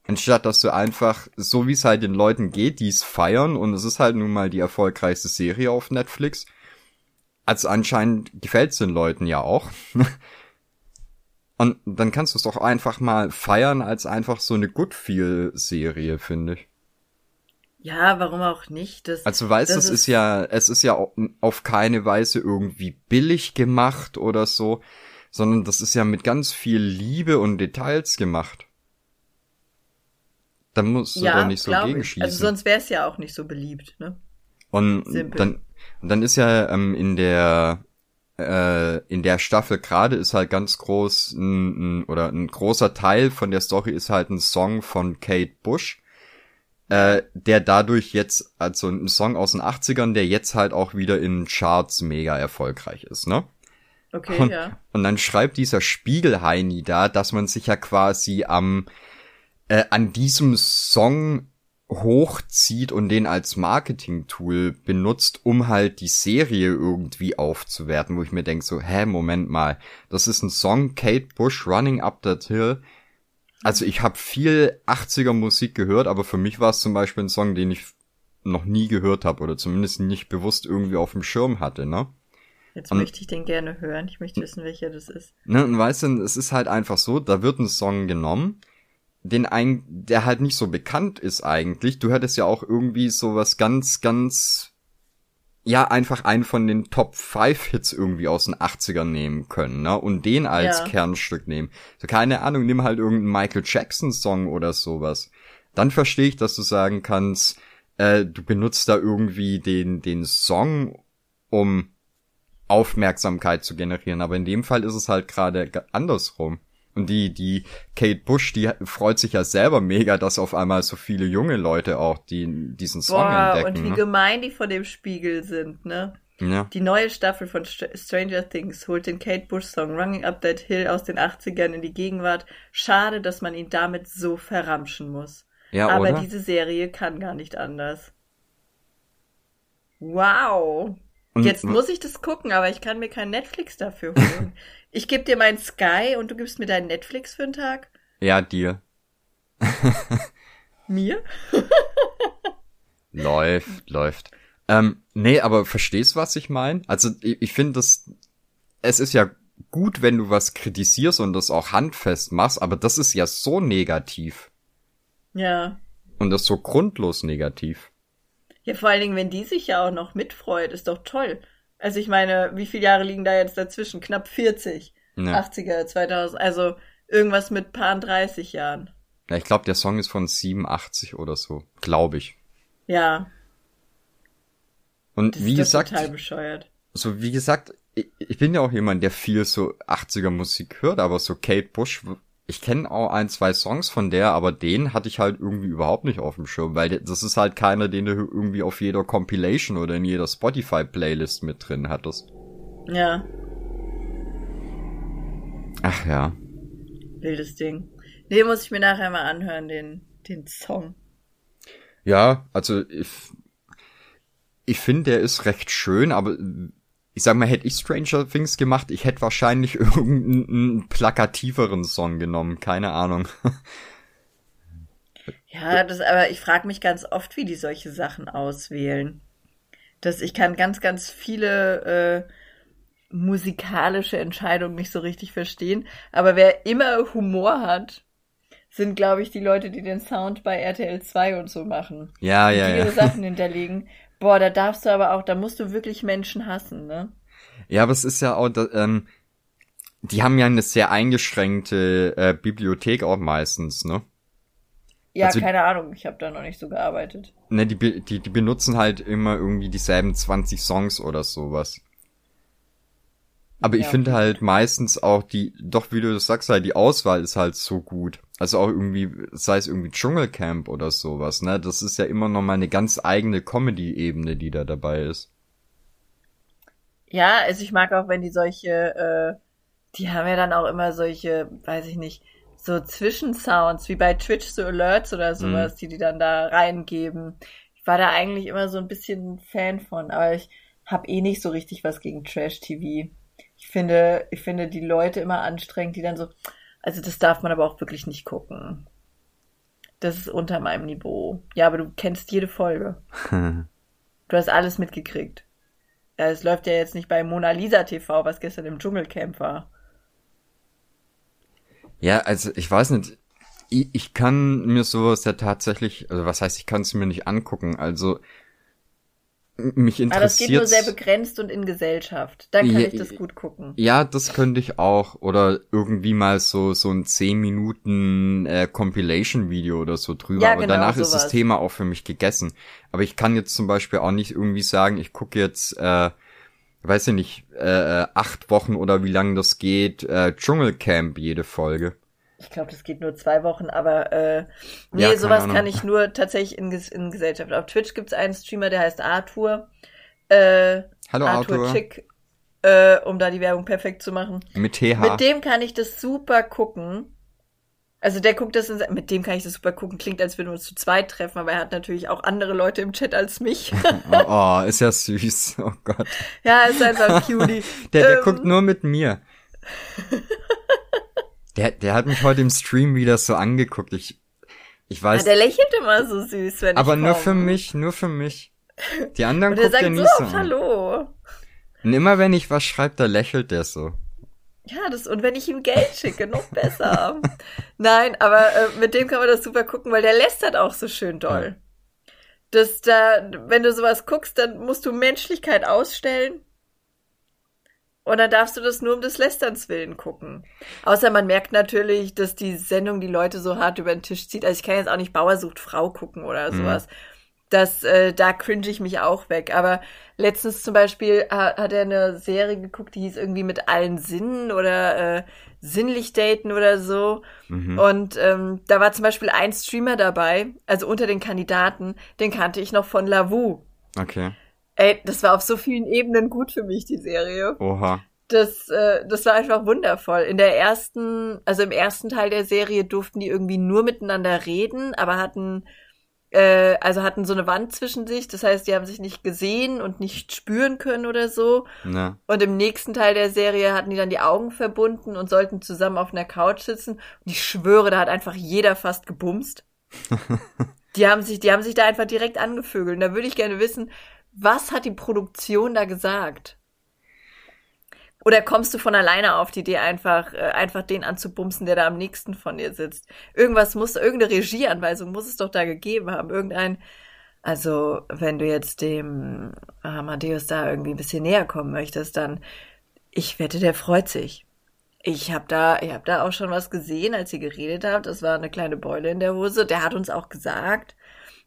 S3: Anstatt dass du einfach, so wie es halt den Leuten geht, die es feiern, und es ist halt nun mal die erfolgreichste Serie auf Netflix. Also anscheinend gefällt es den Leuten ja auch. Und dann kannst du es doch einfach mal feiern als einfach so eine Good-Feel-Serie, finde ich.
S2: Ja, warum auch nicht? Das,
S3: Also weißt du,
S2: das
S3: es ist ja, es ist ja au- auf keine Weise irgendwie billig gemacht oder so, sondern das ist ja mit ganz viel Liebe und Details gemacht. Da musst du
S2: ja,
S3: doch nicht so gegenschießen.
S2: Also sonst wäre es ja auch nicht so beliebt, ne?
S3: Und
S2: Simpel.
S3: dann, und dann ist ja ähm, in der äh, in der Staffel gerade ist halt ganz groß ein, ein, oder ein großer Teil von der Story ist halt ein Song von Kate Bush, äh, der dadurch jetzt also ein Song aus den 80ern, der jetzt halt auch wieder in Charts mega erfolgreich ist, ne?
S2: Okay,
S3: Und,
S2: ja.
S3: und dann schreibt dieser Spiegelheini da, dass man sich ja quasi am äh, an diesem Song hochzieht und den als Marketing-Tool benutzt, um halt die Serie irgendwie aufzuwerten, wo ich mir denk so, hä, Moment mal, das ist ein Song, Kate Bush, Running Up That Hill. Also ich habe viel 80er Musik gehört, aber für mich war es zum Beispiel ein Song, den ich noch nie gehört habe oder zumindest nicht bewusst irgendwie auf dem Schirm hatte, ne?
S2: Jetzt
S3: und-
S2: möchte ich den gerne hören. Ich möchte wissen, welcher das ist.
S3: Ne, und weißt du, es ist halt einfach so, da wird ein Song genommen, den ein, der halt nicht so bekannt ist eigentlich. Du hättest ja auch irgendwie sowas ganz, ganz, ja, einfach einen von den Top 5 Hits irgendwie aus den 80ern nehmen können, ne, und den als
S2: Ja.
S3: Kernstück nehmen. So, keine Ahnung, nimm halt irgendeinen Michael Jackson Song oder sowas. Dann verstehe ich, dass du sagen kannst, äh, du benutzt da irgendwie den, den Song, um Aufmerksamkeit zu generieren. Aber in dem Fall ist es halt gerade andersrum. Und die, die Kate Bush, die freut sich ja selber mega, dass auf einmal so viele junge Leute auch die, diesen Song
S2: Boah,
S3: entdecken.
S2: und wie
S3: ne?
S2: gemein die vor dem Spiegel sind, ne?
S3: Ja.
S2: Die neue Staffel von Str- Stranger Things holt den Kate Bush-Song Running Up That Hill aus den 80ern in die Gegenwart. Schade, dass man ihn damit so verramschen muss.
S3: Ja,
S2: Aber
S3: oder?
S2: diese Serie kann gar nicht anders. Wow. Jetzt muss ich das gucken, aber ich kann mir kein Netflix dafür holen. ich gebe dir mein Sky und du gibst mir dein Netflix für einen Tag?
S3: Ja, dir.
S2: Mir?
S3: Läuft, läuft. Ähm, nee, aber verstehst, was ich meine? Also, ich, ich finde das, es ist ja gut, wenn du was kritisierst und das auch handfest machst, aber das ist ja so negativ.
S2: Ja.
S3: Und das so grundlos negativ.
S2: Ja, vor allen Dingen, wenn die sich ja auch noch mitfreut, ist doch toll. Also ich meine, wie viele Jahre liegen da jetzt dazwischen? Knapp 40.
S3: Ja.
S2: 80er, 2000, also irgendwas mit paar 30 Jahren.
S3: Ja, ich glaube, der Song ist von 87 oder so. Glaube ich.
S2: Ja,
S3: Und
S2: das
S3: wie
S2: ist
S3: gesagt,
S2: total bescheuert.
S3: so wie gesagt, ich, ich bin ja auch jemand, der viel so 80er Musik hört, aber so Kate Bush, ich kenne auch ein, zwei Songs von der, aber den hatte ich halt irgendwie überhaupt nicht auf dem Schirm, weil das ist halt keiner, den du irgendwie auf jeder Compilation oder in jeder Spotify-Playlist mit drin hattest.
S2: Ja,
S3: Ach ja.
S2: wildes Ding. Nee, muss ich mir nachher mal anhören, den, den Song.
S3: Ja, also ich, ich finde, der ist recht schön, aber ich sag mal, hätte ich Stranger Things gemacht, ich hätte wahrscheinlich irgendeinen plakativeren Song genommen, keine Ahnung.
S2: Ja, das, aber ich frage mich ganz oft, wie die solche Sachen auswählen. Das, ich kann ganz, ganz viele äh, musikalische Entscheidungen nicht so richtig verstehen. Aber wer immer Humor hat, sind, glaube ich, die Leute, die den Sound bei RTL 2 und so machen.
S3: Ja, ja,
S2: die
S3: ja.
S2: ihre Sachen hinterlegen. Boah, da darfst du aber auch, da musst du wirklich Menschen hassen, ne?
S3: Ja, aber es ist ja auch, ähm, die haben ja eine sehr eingeschränkte äh, Bibliothek auch meistens, ne?
S2: Ja,
S3: Also-
S2: keine Ahnung, ich habe da noch nicht so gearbeitet.
S3: Ne, die, die, die benutzen halt immer irgendwie dieselben 20 Songs oder sowas. Aber ich
S2: Ja,
S3: finde halt meistens auch die, doch wie du das sagst, halt die Auswahl ist halt so gut. Also auch irgendwie, sei es irgendwie Dschungelcamp oder sowas, ne? Das ist ja immer noch mal eine ganz eigene Comedy-Ebene, die da dabei ist.
S2: Ja, also ich mag auch, wenn die solche, äh, die haben ja dann auch immer solche, weiß ich nicht, so Zwischensounds, wie bei Twitch so Alerts oder sowas, die die dann da reingeben. Ich war da eigentlich immer so ein bisschen Fan von, aber ich habe eh nicht so richtig was gegen Trash-TV. Ich finde, ich finde die Leute immer anstrengend, die dann so, also das darf man aber auch wirklich nicht gucken. Das ist unter meinem Niveau. Ja, aber du kennst jede Folge. Du hast alles mitgekriegt. Ja, es läuft ja jetzt nicht bei Mona Lisa TV, was gestern im Dschungelcamp war.
S3: Ja, also ich weiß nicht, ich, ich kann mir sowas ja tatsächlich, also was heißt, ich kann es mir nicht angucken, also mich
S2: Aber das geht nur
S3: interessiert
S2: sehr begrenzt und in Gesellschaft. Dann kann
S3: Ja,
S2: ich das gut gucken.
S3: Ja, das könnte ich auch. Oder irgendwie mal so, so ein 10 Minuten äh, Compilation-Video oder so drüber.
S2: Ja,
S3: Aber
S2: genau,
S3: danach ist
S2: sowas.
S3: das Thema auch für mich gegessen. Aber ich kann jetzt zum Beispiel auch nicht irgendwie sagen, ich gucke jetzt, äh, weiß ich nicht, äh, äh, acht Wochen oder wie lange das geht, äh, Dschungelcamp jede Folge.
S2: Ich glaube, das geht nur zwei Wochen, aber äh, nee,
S3: Ja,
S2: sowas
S3: Ahnung.
S2: kann ich nur tatsächlich in, in Gesellschaft. Auf Twitch gibt's einen Streamer, der heißt Arthur. Äh,
S3: Hallo
S2: Arthur,
S3: Arthur.
S2: Chick, äh, um da die Werbung perfekt zu machen.
S3: Mit TH.
S2: Mit dem kann ich das super gucken. Also der guckt das in, mit dem kann ich das super gucken. Klingt, als würden wir uns zu zweit treffen, aber er hat natürlich auch andere Leute im Chat als mich.
S3: oh, oh, ist ja süß. Oh Gott.
S2: ja, ist einfach cutie.
S3: Der, der
S2: Ähm,
S3: guckt nur mit mir. Der, der hat mich heute im Stream wieder so angeguckt. Ich, ich
S2: Ja,
S3: weiß,
S2: der lächelt immer so süß, wenn
S3: aber
S2: ich
S3: nur für mich, nur für mich. Die anderen
S2: Und
S3: guckt er
S2: sagt
S3: nie
S2: so oft
S3: an.
S2: Hallo.
S3: Und immer wenn ich was schreibe, da lächelt der so.
S2: Ja, das, und wenn ich ihm Geld schicke, noch besser. Nein, aber äh, mit dem kann man das super gucken, weil der lästert auch so schön doll. Das da, wenn du sowas guckst, dann musst du Menschlichkeit ausstellen. Und dann darfst du das nur um des Lästerns willen gucken. Außer man merkt natürlich, dass die Sendung die Leute so hart über den Tisch zieht. Also ich kann jetzt auch nicht Bauer sucht Frau gucken oder
S3: Mhm.
S2: sowas. Das, äh, da cringe ich mich auch weg. Aber letztens zum Beispiel ha- hat er eine Serie geguckt, die hieß irgendwie mit allen Sinnen oder äh, sinnlich daten oder so.
S3: Mhm.
S2: Und ähm, da war zum Beispiel ein Streamer dabei, also unter den Kandidaten, den kannte ich noch von Lavu.
S3: Okay.
S2: Ey, das war auf so vielen Ebenen gut für mich, die Serie.
S3: Oha.
S2: Das, äh, das war einfach wundervoll. In der ersten, also im ersten Teil der Serie durften die irgendwie nur miteinander reden, aber hatten, äh, also hatten so eine Wand zwischen sich. Das heißt, die haben sich nicht gesehen und nicht spüren können oder so.
S3: Na.
S2: Und im nächsten Teil der Serie hatten die dann die Augen verbunden und sollten zusammen auf einer Couch sitzen. Und ich schwöre, da hat einfach jeder fast gebumst. die haben sich, die haben sich da einfach direkt angevögelt. Und da würde ich gerne wissen, was hat die Produktion da gesagt? Oder kommst du von alleine auf die Idee, einfach, äh, einfach den anzubumsen, der da am nächsten von dir sitzt? Irgendwas muss, irgendeine Regieanweisung muss es doch da gegeben haben. Irgendein, also, wenn du jetzt dem Amadeus da irgendwie ein bisschen näher kommen möchtest, dann, ich wette, der freut sich. Ich habe da, ich habe da auch schon was gesehen, als ihr geredet habt. Das war eine kleine Beule in der Hose. Der hat uns auch gesagt.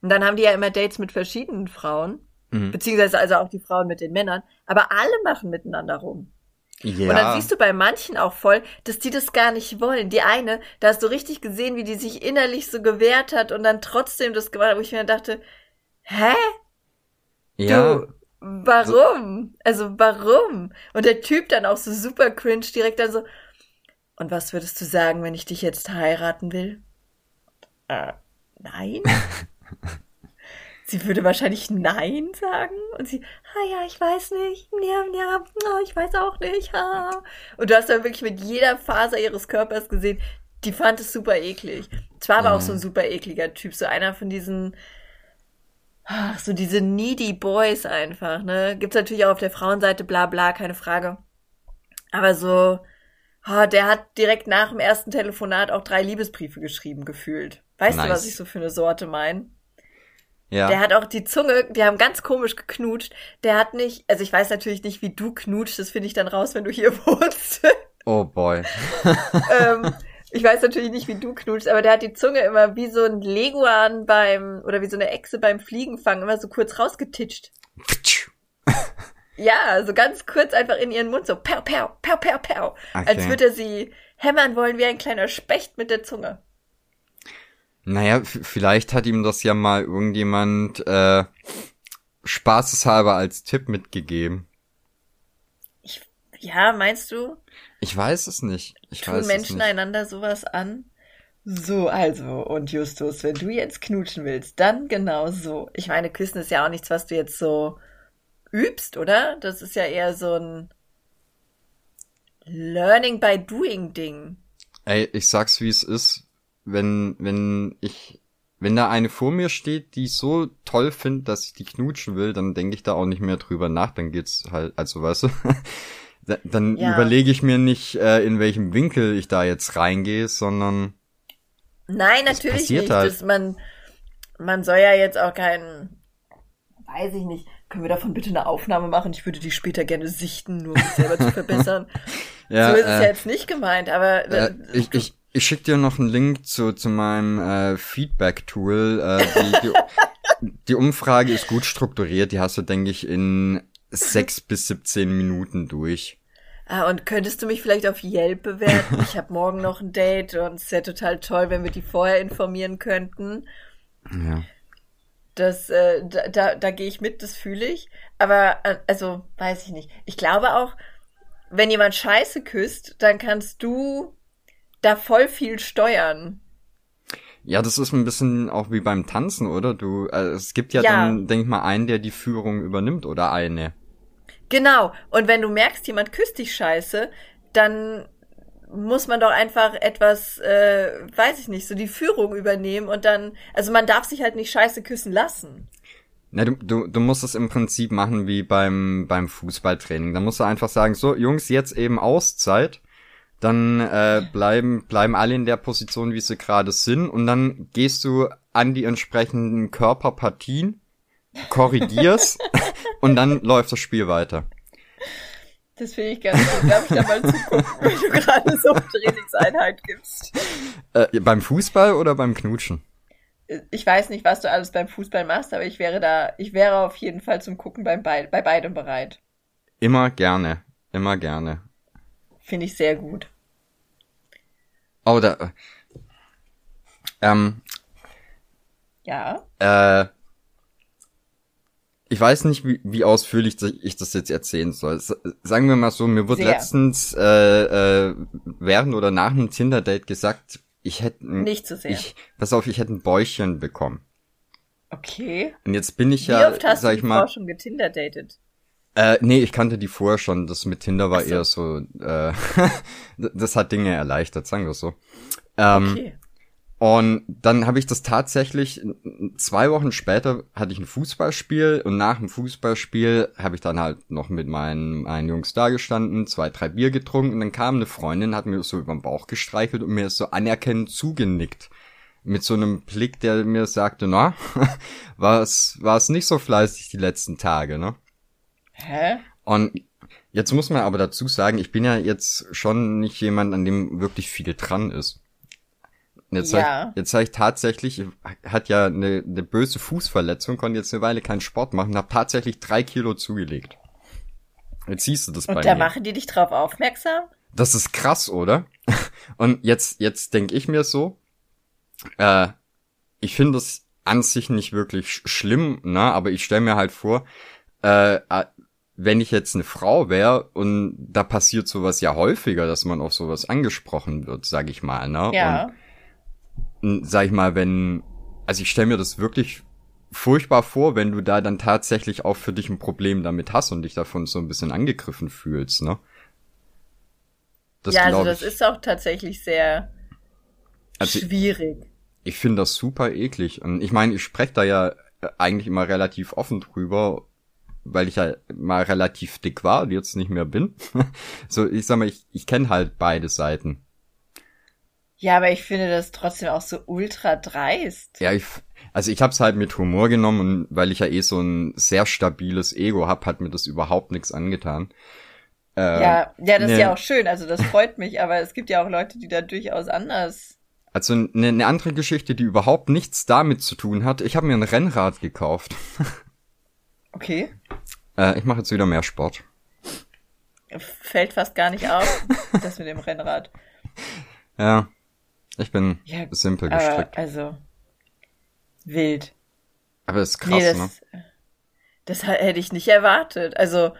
S2: Und dann haben die ja immer Dates mit verschiedenen Frauen,
S3: Mhm.
S2: beziehungsweise also auch die Frauen mit den Männern. Aber alle machen miteinander rum.
S3: Ja.
S2: Und dann siehst du bei manchen auch voll, dass die das gar nicht wollen. Die eine, da hast du richtig gesehen, wie die sich innerlich so gewehrt hat und dann trotzdem das gemacht hat, wo ich mir dachte, hä?
S3: ja.
S2: Du, warum? Also warum? Und der Typ dann auch so super cringe direkt dann so, und was würdest du sagen, wenn ich dich jetzt heiraten will? Äh, nein? sie würde wahrscheinlich Nein sagen und sie, ah ja, ich weiß nicht, ja, ja, ich weiß auch nicht, ah. Und du hast dann wirklich mit jeder Faser ihres Körpers gesehen, die fand es super eklig. Zwar aber auch
S3: Mhm.
S2: so ein super ekliger Typ, so einer von diesen, ach, so diese needy Boys einfach, ne? Gibt's natürlich auch auf der Frauenseite, bla bla, keine Frage. Aber so, ah, der hat direkt nach dem ersten Telefonat auch drei Liebesbriefe geschrieben, gefühlt. Weißt du,
S3: Nice.
S2: was ich so für eine Sorte mein?
S3: Ja.
S2: Der hat auch die Zunge, die haben ganz komisch geknutscht. Der hat nicht, also ich weiß natürlich nicht, wie du knutschst, das finde ich dann raus, wenn du hier wohnst.
S3: oh boy.
S2: ähm, ich weiß natürlich nicht, wie du knutschst, aber der hat die Zunge immer wie so ein Leguan beim, oder wie so eine Echse beim Fliegenfangen immer so kurz rausgetitscht. Ja, so ganz kurz einfach in ihren Mund, so pow, pow, pow, pow, pow. Als
S3: Okay.
S2: würde er sie hämmern wollen wie ein kleiner Specht mit der Zunge.
S3: Naja, vielleicht hat ihm das ja mal irgendjemand äh, spaßeshalber als Tipp mitgegeben.
S2: Ich, ja, meinst du?
S3: Ich weiß es nicht. Ich
S2: Tun
S3: weiß
S2: Menschen
S3: es nicht.
S2: einander sowas an? So, also, und Justus, wenn du jetzt knutschen willst, dann genau so. Ich meine, Küssen ist ja auch nichts, was du jetzt so übst, oder? Das ist ja eher so ein Learning by Doing Ding.
S3: Ey, ich sag's wie es ist. Wenn, wenn ich, wenn da eine vor mir steht, die ich so toll findet, dass ich die knutschen will, dann denke ich da auch nicht mehr drüber nach. Dann geht's halt, also weißt du, Da- dann
S2: Ja.
S3: überlege ich mir nicht, äh, in welchem Winkel ich da jetzt reingehe, sondern
S2: Nein, natürlich nicht.
S3: halt.
S2: Das, man, man soll ja jetzt auch keinen, weiß ich nicht. Können wir davon bitte eine Aufnahme machen? Ich würde die später gerne sichten, nur um mich selber zu verbessern.
S3: ja,
S2: so ist es ja
S3: äh,
S2: jetzt nicht gemeint, aber
S3: äh, ich, ich, ich schick dir noch einen Link zu, zu meinem äh, Feedback-Tool. Äh, die, die, die Umfrage ist gut strukturiert, die hast du, denke ich, in sechs bis 17 Minuten durch.
S2: Ah, und könntest du mich vielleicht auf Yelp bewerten? Ich habe morgen noch ein Date und es wäre total toll, wenn wir die vorher informieren könnten.
S3: Ja.
S2: Das, äh, da, da, da gehe ich mit, das fühle ich. Aber, äh, also, weiß ich nicht. Ich glaube auch, wenn jemand Scheiße küsst, dann kannst du da voll viel steuern.
S3: Ja, das ist ein bisschen auch wie beim Tanzen, oder? Du, äh, es gibt ja,
S2: Ja.
S3: dann, denk mal, einen, der die Führung übernimmt oder eine.
S2: Genau. Und wenn du merkst, jemand küsst dich scheiße, dann muss man doch einfach etwas, äh, weiß ich nicht, so die Führung übernehmen und dann, also man darf sich halt nicht scheiße küssen lassen.
S3: Na, du, du, du musst es im Prinzip machen wie beim, beim Fußballtraining. Da musst du einfach sagen, so, Jungs, jetzt eben Auszeit. Dann äh, bleiben, bleiben alle in der Position, wie sie gerade sind. Und dann gehst du an die entsprechenden Körperpartien, korrigierst und dann läuft das Spiel weiter.
S2: Das finde ich ganz gut. Darf ich da mal zugucken, wenn du gerade so eine Trainingseinheit gibst?
S3: Äh, beim Fußball oder beim Knutschen?
S2: Ich weiß nicht, was du alles beim Fußball machst, aber ich wäre da, ich wäre auf jeden Fall zum Gucken beim Be bei beidem bereit.
S3: Immer gerne. Immer gerne.
S2: Finde ich sehr gut.
S3: Oh, da. Ähm,
S2: Ja.
S3: äh, ich weiß nicht, wie, wie ausführlich ich das jetzt erzählen soll. Sagen wir mal so, mir wurde Sehr. letztens äh, äh, während oder nach einem Tinder-Date gesagt, ich hätte
S2: nicht so sehr.
S3: Ich, pass auf, ich hätte ein Bäuchchen bekommen.
S2: Okay.
S3: Und jetzt bin ich ja,
S2: Wie oft hast sag ich du mal, schon getinder-datet?
S3: Äh, nee, ich kannte die vorher schon. Das mit Tinder war so. eher so, äh, das hat Dinge erleichtert, sagen wir so. Ähm, okay. Und dann habe ich das tatsächlich, zwei Wochen später hatte ich ein Fußballspiel und nach dem Fußballspiel habe ich dann halt noch mit meinen, meinen Jungs da gestanden, zwei, drei Bier getrunken und dann kam eine Freundin, hat mir so über den Bauch gestreichelt und mir so anerkennend zugenickt. Mit so einem Blick, der mir sagte, na, war es, war es nicht so fleißig die letzten Tage, ne?
S2: Hä?
S3: Und jetzt muss man aber dazu sagen, ich bin ja jetzt schon nicht jemand, an dem wirklich viel dran ist. Jetzt ja. ich, jetzt sag ich tatsächlich, hat ja eine, eine böse Fußverletzung, konnte jetzt eine Weile keinen Sport machen, habe tatsächlich drei Kilo zugelegt. Jetzt siehst du das
S2: Und
S3: bei
S2: mir.
S3: Und
S2: da machen die dich drauf aufmerksam?
S3: Das ist krass, oder? Und jetzt, jetzt denk ich mir so, äh, ich finde das an sich nicht wirklich schlimm, ne? Aber ich stelle mir halt vor, äh, äh, wenn ich jetzt eine Frau wäre und da passiert sowas ja häufiger, dass man auf sowas angesprochen wird, sag ich mal, ne?
S2: Ja. Und
S3: sag ich mal, wenn, also ich stelle mir das wirklich furchtbar vor, wenn du da dann tatsächlich auch für dich ein Problem damit hast und dich davon so ein bisschen angegriffen fühlst, ne?
S2: Das ja, also das ich, ist auch tatsächlich sehr also schwierig.
S3: Ich, ich finde das super eklig. Und ich meine, ich spreche da ja eigentlich immer relativ offen drüber, weil ich ja mal relativ dick war und jetzt nicht mehr bin. so, ich sag mal, ich, ich kenne halt beide Seiten.
S2: Ja, aber ich finde das trotzdem auch so ultra dreist.
S3: Ja, ich, also ich habe es halt mit Humor genommen und weil ich ja eh so ein sehr stabiles Ego hab, hat mir das überhaupt nichts angetan.
S2: Äh, ja, ja, das ne, ist ja auch schön, also das freut mich, aber es gibt ja auch Leute, die da durchaus anders.
S3: Also eine, eine andere Geschichte, die überhaupt nichts damit zu tun hat. Ich habe mir ein Rennrad gekauft.
S2: Okay.
S3: Äh, ich mache jetzt wieder mehr Sport.
S2: Fällt fast gar nicht auf, das mit dem Rennrad.
S3: Ja. Ich bin ja, simpel gestrickt.
S2: also wild.
S3: Aber das ist krass, nee, das, ne?
S2: Das hätte ich nicht erwartet. Also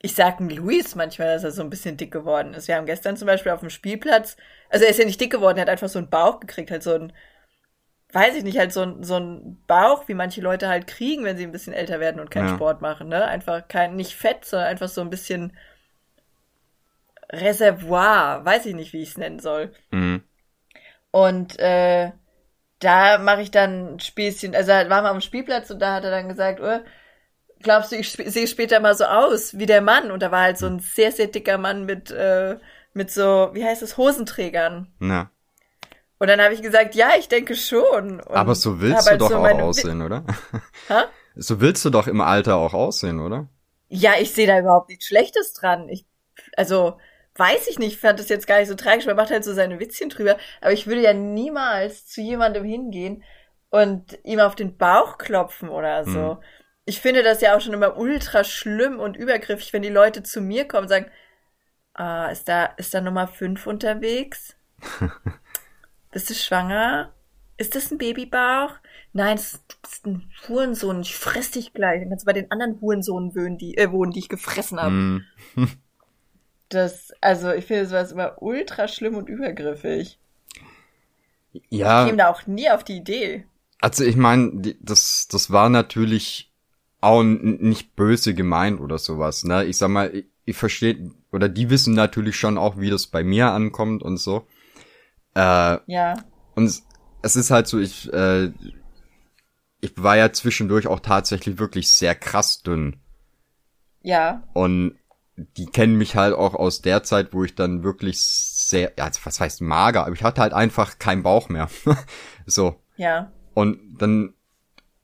S2: ich sag Luis manchmal, dass er so ein bisschen dick geworden ist. Wir haben gestern zum Beispiel auf dem Spielplatz, also er ist ja nicht dick geworden, er hat einfach so einen Bauch gekriegt, halt so ein, weiß ich nicht, halt so ein, so ein Bauch, wie manche Leute halt kriegen, wenn sie ein bisschen älter werden und keinen ja. Sport machen, ne? Einfach kein, nicht fett, sondern einfach so ein bisschen Reservoir, weiß ich nicht, wie ich es nennen soll.
S3: Mhm.
S2: Und äh, da mache ich dann ein Späßchen. Also waren wir am Spielplatz und da hat er dann gesagt, oh, glaubst du, ich sehe später mal so aus wie der Mann? Und da war halt so ein sehr, sehr dicker Mann mit, äh, mit so, wie heißt es, Hosenträgern.
S3: Na.
S2: Und dann habe ich gesagt, ja, ich denke schon. Und
S3: Aber so willst du halt doch so auch aussehen, oder?
S2: Ha?
S3: So willst du doch im Alter auch aussehen, oder?
S2: Ja, ich sehe da überhaupt nichts Schlechtes dran. Ich, also, weiß ich nicht, fand das jetzt gar nicht so tragisch, man macht halt so seine Witzchen drüber, aber ich würde ja niemals zu jemandem hingehen und ihm auf den Bauch klopfen oder so. Mhm. Ich finde das ja auch schon immer ultra schlimm und übergriffig, wenn die Leute zu mir kommen und sagen, ah, ist da, ist da Nummer 5 unterwegs? Bist du schwanger? Ist das ein Babybauch? Nein, das, du bist ein Hurensohn, ich fress dich gleich. Dann kannst du bei den anderen Hurensohnen wohnen, die, äh, wohnen, die ich gefressen habe. Mm. Das, also ich finde sowas immer ultra schlimm und übergriffig.
S3: Ja.
S2: Ich käme da auch nie auf die Idee.
S3: Also ich meine, das, das war natürlich auch nicht böse gemeint oder sowas, ne? Ich sag mal, ich, ich verstehe, oder die wissen natürlich schon auch, wie das bei mir ankommt und so. Äh,
S2: ja.
S3: Und es ist halt so, ich, äh, ich war ja zwischendurch auch tatsächlich wirklich sehr krass dünn.
S2: Ja.
S3: Und die kennen mich halt auch aus der Zeit, wo ich dann wirklich sehr, ja, was heißt mager, aber ich hatte halt einfach keinen Bauch mehr. so.
S2: Ja.
S3: Und dann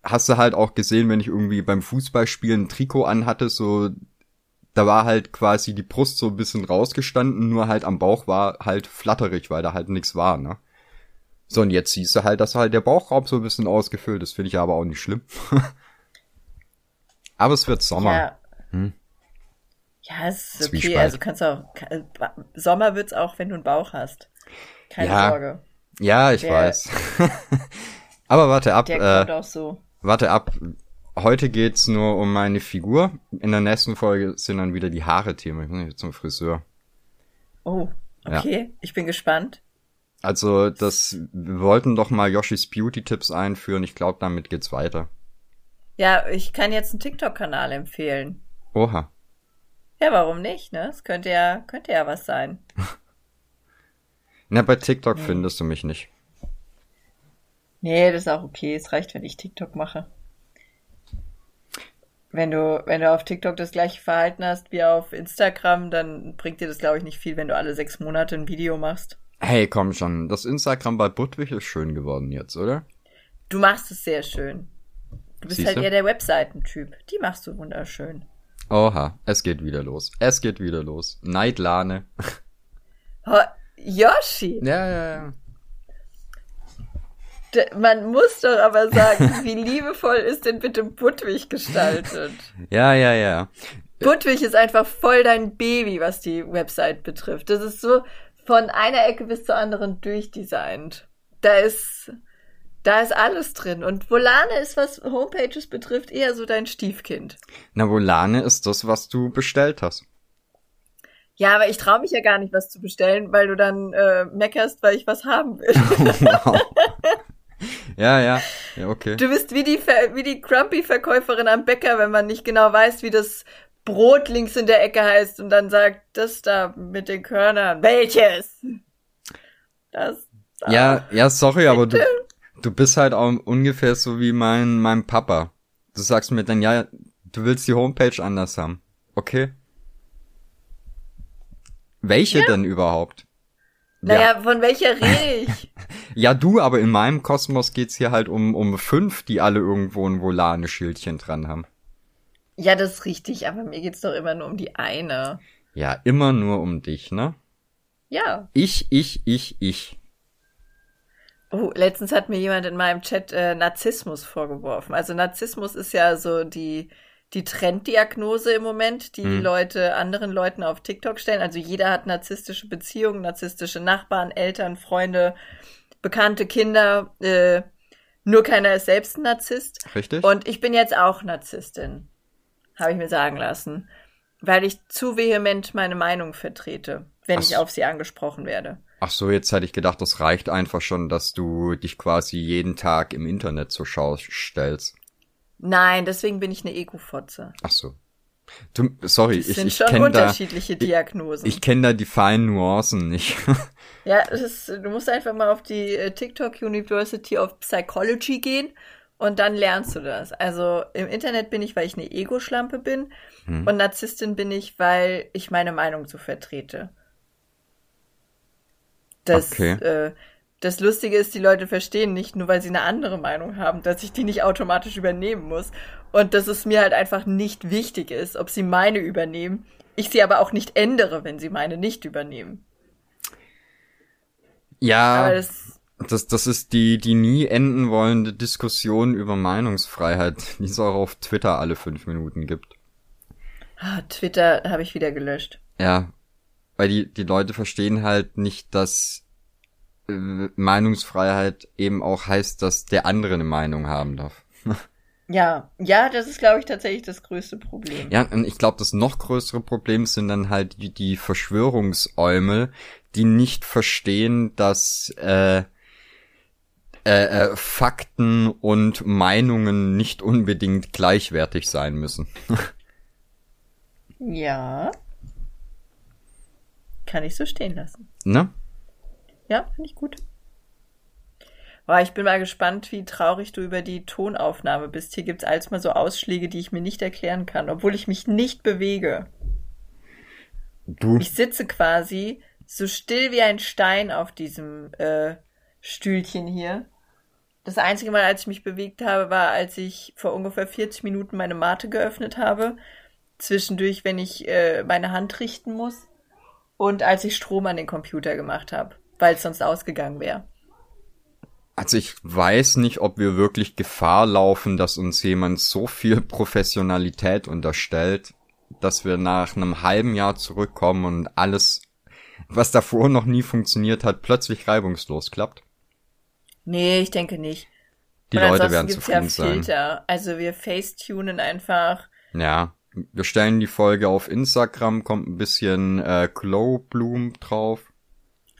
S3: hast du halt auch gesehen, wenn ich irgendwie beim Fußballspielen ein Trikot anhatte, so, da war halt quasi die Brust so ein bisschen rausgestanden, nur halt am Bauch war halt flatterig, weil da halt nichts war, ne? So, und jetzt siehst du halt, dass halt der Bauchraum so ein bisschen ausgefüllt ist, finde ich aber auch nicht schlimm. aber es wird Sommer. Ja. Hm?
S2: Ja, es ist okay. Zwiespalt. Also kannst auch, Sommer wird's auch, wenn du einen Bauch hast. Keine
S3: ja.
S2: Sorge.
S3: Ja, ich der, weiß. Aber warte ab.
S2: Der kommt äh, auch so.
S3: Warte ab. Heute geht's nur um meine Figur. In der nächsten Folge sind dann wieder die Haare Thema. Ich muss jetzt zum Friseur.
S2: Oh, okay. Ja. Ich bin gespannt.
S3: Also, das, wir wollten doch mal Yoshis Beauty-Tipps einführen. Ich glaube, damit geht's weiter.
S2: Ja, ich kann jetzt einen TikTok-Kanal empfehlen.
S3: Oha.
S2: Ja, warum nicht, ne? Es könnte ja, könnte ja was sein.
S3: Na, bei TikTok nee. findest du mich nicht.
S2: Nee, das ist auch okay. Es reicht, wenn ich TikTok mache. Wenn du, wenn du auf TikTok das gleiche Verhalten hast wie auf Instagram, dann bringt dir das, glaube ich, nicht viel, wenn du alle sechs Monate ein Video machst.
S3: Hey, komm schon. Das Instagram bei Budwig ist schön geworden jetzt, oder?
S2: Du machst es sehr schön. Du bist Siehste? halt eher der Webseitentyp. Die machst du wunderschön.
S3: Oha, es geht wieder los. Es geht wieder los. Neidlane.
S2: Yoshi.
S3: Ja, ja, ja.
S2: Man muss doch aber sagen, wie liebevoll ist denn bitte Budwig gestaltet?
S3: Ja, ja, ja.
S2: Budwig ist einfach voll dein Baby, was die Website betrifft. Das ist so von einer Ecke bis zur anderen durchdesignt. Da ist, da ist alles drin. Und Volane ist, was Homepages betrifft, eher so dein Stiefkind.
S3: Na, Volane ist das, was du bestellt hast.
S2: Ja, aber ich traue mich ja gar nicht, was zu bestellen, weil du dann äh, meckerst, weil ich was haben will. wow.
S3: Ja, ja, ja, okay.
S2: Du bist wie die, wie die Crumpy-Verkäuferin am Bäcker, wenn man nicht genau weiß, wie das Brot links in der Ecke heißt und dann sagt, das da mit den Körnern. Welches? Das.
S3: Da. Ja, ja, sorry, aber du, du bist halt auch ungefähr so wie mein, mein Papa. Du sagst mir dann, ja, du willst die Homepage anders haben. Okay. Welche ja. denn überhaupt?
S2: Naja, ja. von welcher rede ich?
S3: ja, du, aber in meinem Kosmos geht's hier halt um, um fünf, die alle irgendwo ein Volane-Schildchen dran haben.
S2: Ja, das ist richtig, aber mir geht's doch immer nur um die eine.
S3: Ja, immer nur um dich, ne?
S2: Ja.
S3: Ich, ich, ich, ich.
S2: Oh, letztens hat mir jemand in meinem Chat äh, Narzissmus vorgeworfen. Also Narzissmus ist ja so die die Trenddiagnose im Moment, die mhm. Leute anderen Leuten auf TikTok stellen. Also jeder hat narzisstische Beziehungen, narzisstische Nachbarn, Eltern, Freunde, bekannte Kinder. Äh, nur keiner ist selbst ein Narzisst.
S3: Richtig.
S2: Und ich bin jetzt auch Narzisstin, habe ich mir sagen lassen, weil ich zu vehement meine Meinung vertrete, wenn Ach ich auf sie angesprochen werde.
S3: Ach so, jetzt hätte ich gedacht, das reicht einfach schon, dass du dich quasi jeden Tag im Internet zur Schau stellst.
S2: Nein, deswegen bin ich eine Ego-Fotze.
S3: Ach so. Du, sorry,
S2: das
S3: ich,
S2: sind
S3: ich
S2: schon
S3: kenne
S2: unterschiedliche
S3: da,
S2: Diagnosen.
S3: Ich, ich kenne da die feinen Nuancen nicht.
S2: ja, ist, du musst einfach mal auf die äh, TikTok University of Psychology gehen und dann lernst du das. Also im Internet bin ich, weil ich eine Ego-Schlampe bin hm. und Narzisstin bin ich, weil ich meine Meinung so vertrete. Das, okay. äh, das Lustige ist, die Leute verstehen nicht, nur weil sie eine andere Meinung haben, dass ich die nicht automatisch übernehmen muss. Und dass es mir halt einfach nicht wichtig ist, ob sie meine übernehmen. Ich sie aber auch nicht ändere, wenn sie meine nicht übernehmen.
S3: Ja, das, das, das ist die, die nie enden wollende Diskussion über Meinungsfreiheit, die es auch auf Twitter alle fünf Minuten gibt.
S2: Ah, Twitter habe ich wieder gelöscht.
S3: Ja, weil die, die Leute verstehen halt nicht, dass Meinungsfreiheit eben auch heißt, dass der andere eine Meinung haben darf.
S2: Ja, ja, das ist, glaube ich, tatsächlich das größte Problem.
S3: Ja, und ich glaube, das noch größere Problem sind dann halt die, die Verschwörungsäumel, die nicht verstehen, dass äh, äh, äh, Fakten und Meinungen nicht unbedingt gleichwertig sein müssen.
S2: ja. Kann ich so stehen lassen.
S3: Ne?
S2: Ja, finde ich gut. Boah, ich bin mal gespannt, wie traurig du über die Tonaufnahme bist. Hier gibt es alles mal so Ausschläge, die ich mir nicht erklären kann, obwohl ich mich nicht bewege.
S3: Du.
S2: Ich sitze quasi so still wie ein Stein auf diesem äh, Stühlchen hier. Das einzige Mal, als ich mich bewegt habe, war, als ich vor ungefähr 40 Minuten meine Mate geöffnet habe. Zwischendurch, wenn ich äh, meine Hand richten muss. Und als ich Strom an den Computer gemacht habe weil es sonst ausgegangen wäre.
S3: Also ich weiß nicht, ob wir wirklich Gefahr laufen, dass uns jemand so viel Professionalität unterstellt, dass wir nach einem halben Jahr zurückkommen und alles, was davor noch nie funktioniert hat, plötzlich reibungslos klappt.
S2: Nee, ich denke nicht.
S3: Die
S2: Und
S3: Leute werden zufrieden
S2: ja
S3: sein.
S2: Filter. Also wir facetunen einfach.
S3: Ja. Wir stellen die Folge auf Instagram, kommt ein bisschen äh, Glow-Bloom drauf.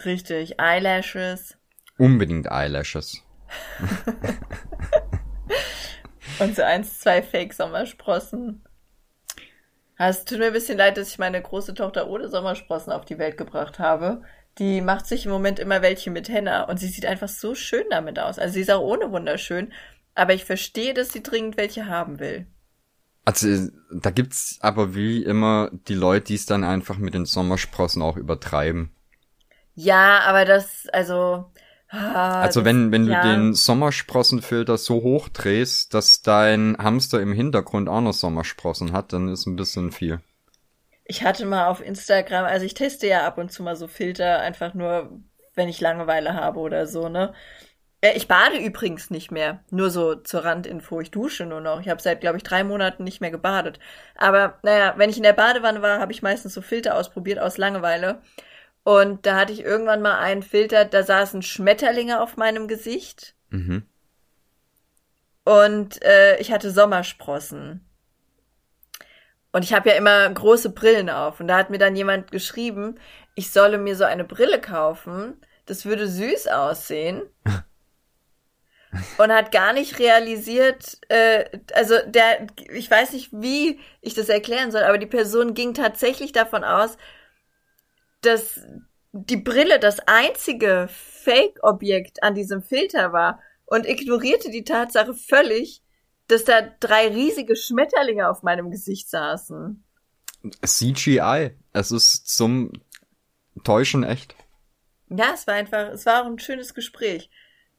S2: Richtig. Eyelashes.
S3: Unbedingt Eyelashes.
S2: Und so eins, zwei Fake-Sommersprossen. Es tut mir ein bisschen leid, dass ich meine große Tochter ohne Sommersprossen auf die Welt gebracht habe. Die macht sich im Moment immer welche mit Henna und sie sieht einfach so schön damit aus. Also sie ist auch ohne wunderschön, aber ich verstehe, dass sie dringend welche haben will.
S3: Also, da gibt's aber wie immer die Leute, die es dann einfach mit den Sommersprossen auch übertreiben.
S2: Ja, aber das, also. ah,
S3: Also
S2: das-
S3: wenn, wenn du
S2: ja.
S3: den Sommersprossenfilter so hoch drehst, dass dein Hamster im Hintergrund auch noch Sommersprossen hat, dann ist ein bisschen viel.
S2: Ich hatte mal auf Instagram, also ich teste ja ab und zu mal so Filter, einfach nur, wenn ich Langeweile habe oder so, ne? Äh, Ich bade übrigens nicht mehr. Nur so zur Randinfo. Ich dusche nur noch. Ich habe seit, glaube ich, drei Monaten nicht mehr gebadet. Aber naja, wenn ich in der Badewanne war, habe ich meistens so Filter ausprobiert aus Langeweile. Und da hatte ich irgendwann mal einen Filter, da saßen Schmetterlinge auf meinem Gesicht
S3: Mhm.
S2: und äh, ich hatte Sommersprossen. Und ich habe ja immer große Brillen auf. Und da hat mir dann jemand geschrieben, ich solle mir so eine Brille kaufen. Das würde süß aussehen. Und hat gar nicht realisiert, äh, also der, ich weiß nicht, wie ich das erklären soll, aber die Person ging tatsächlich davon aus, dass die Brille das einzige Fake-Objekt an diesem Filter war und ignorierte die Tatsache völlig, dass da drei riesige Schmetterlinge auf meinem Gesicht saßen.
S3: CGI. Es ist zum Täuschen echt.
S2: Ja, es war einfach, es war auch ein schönes Gespräch.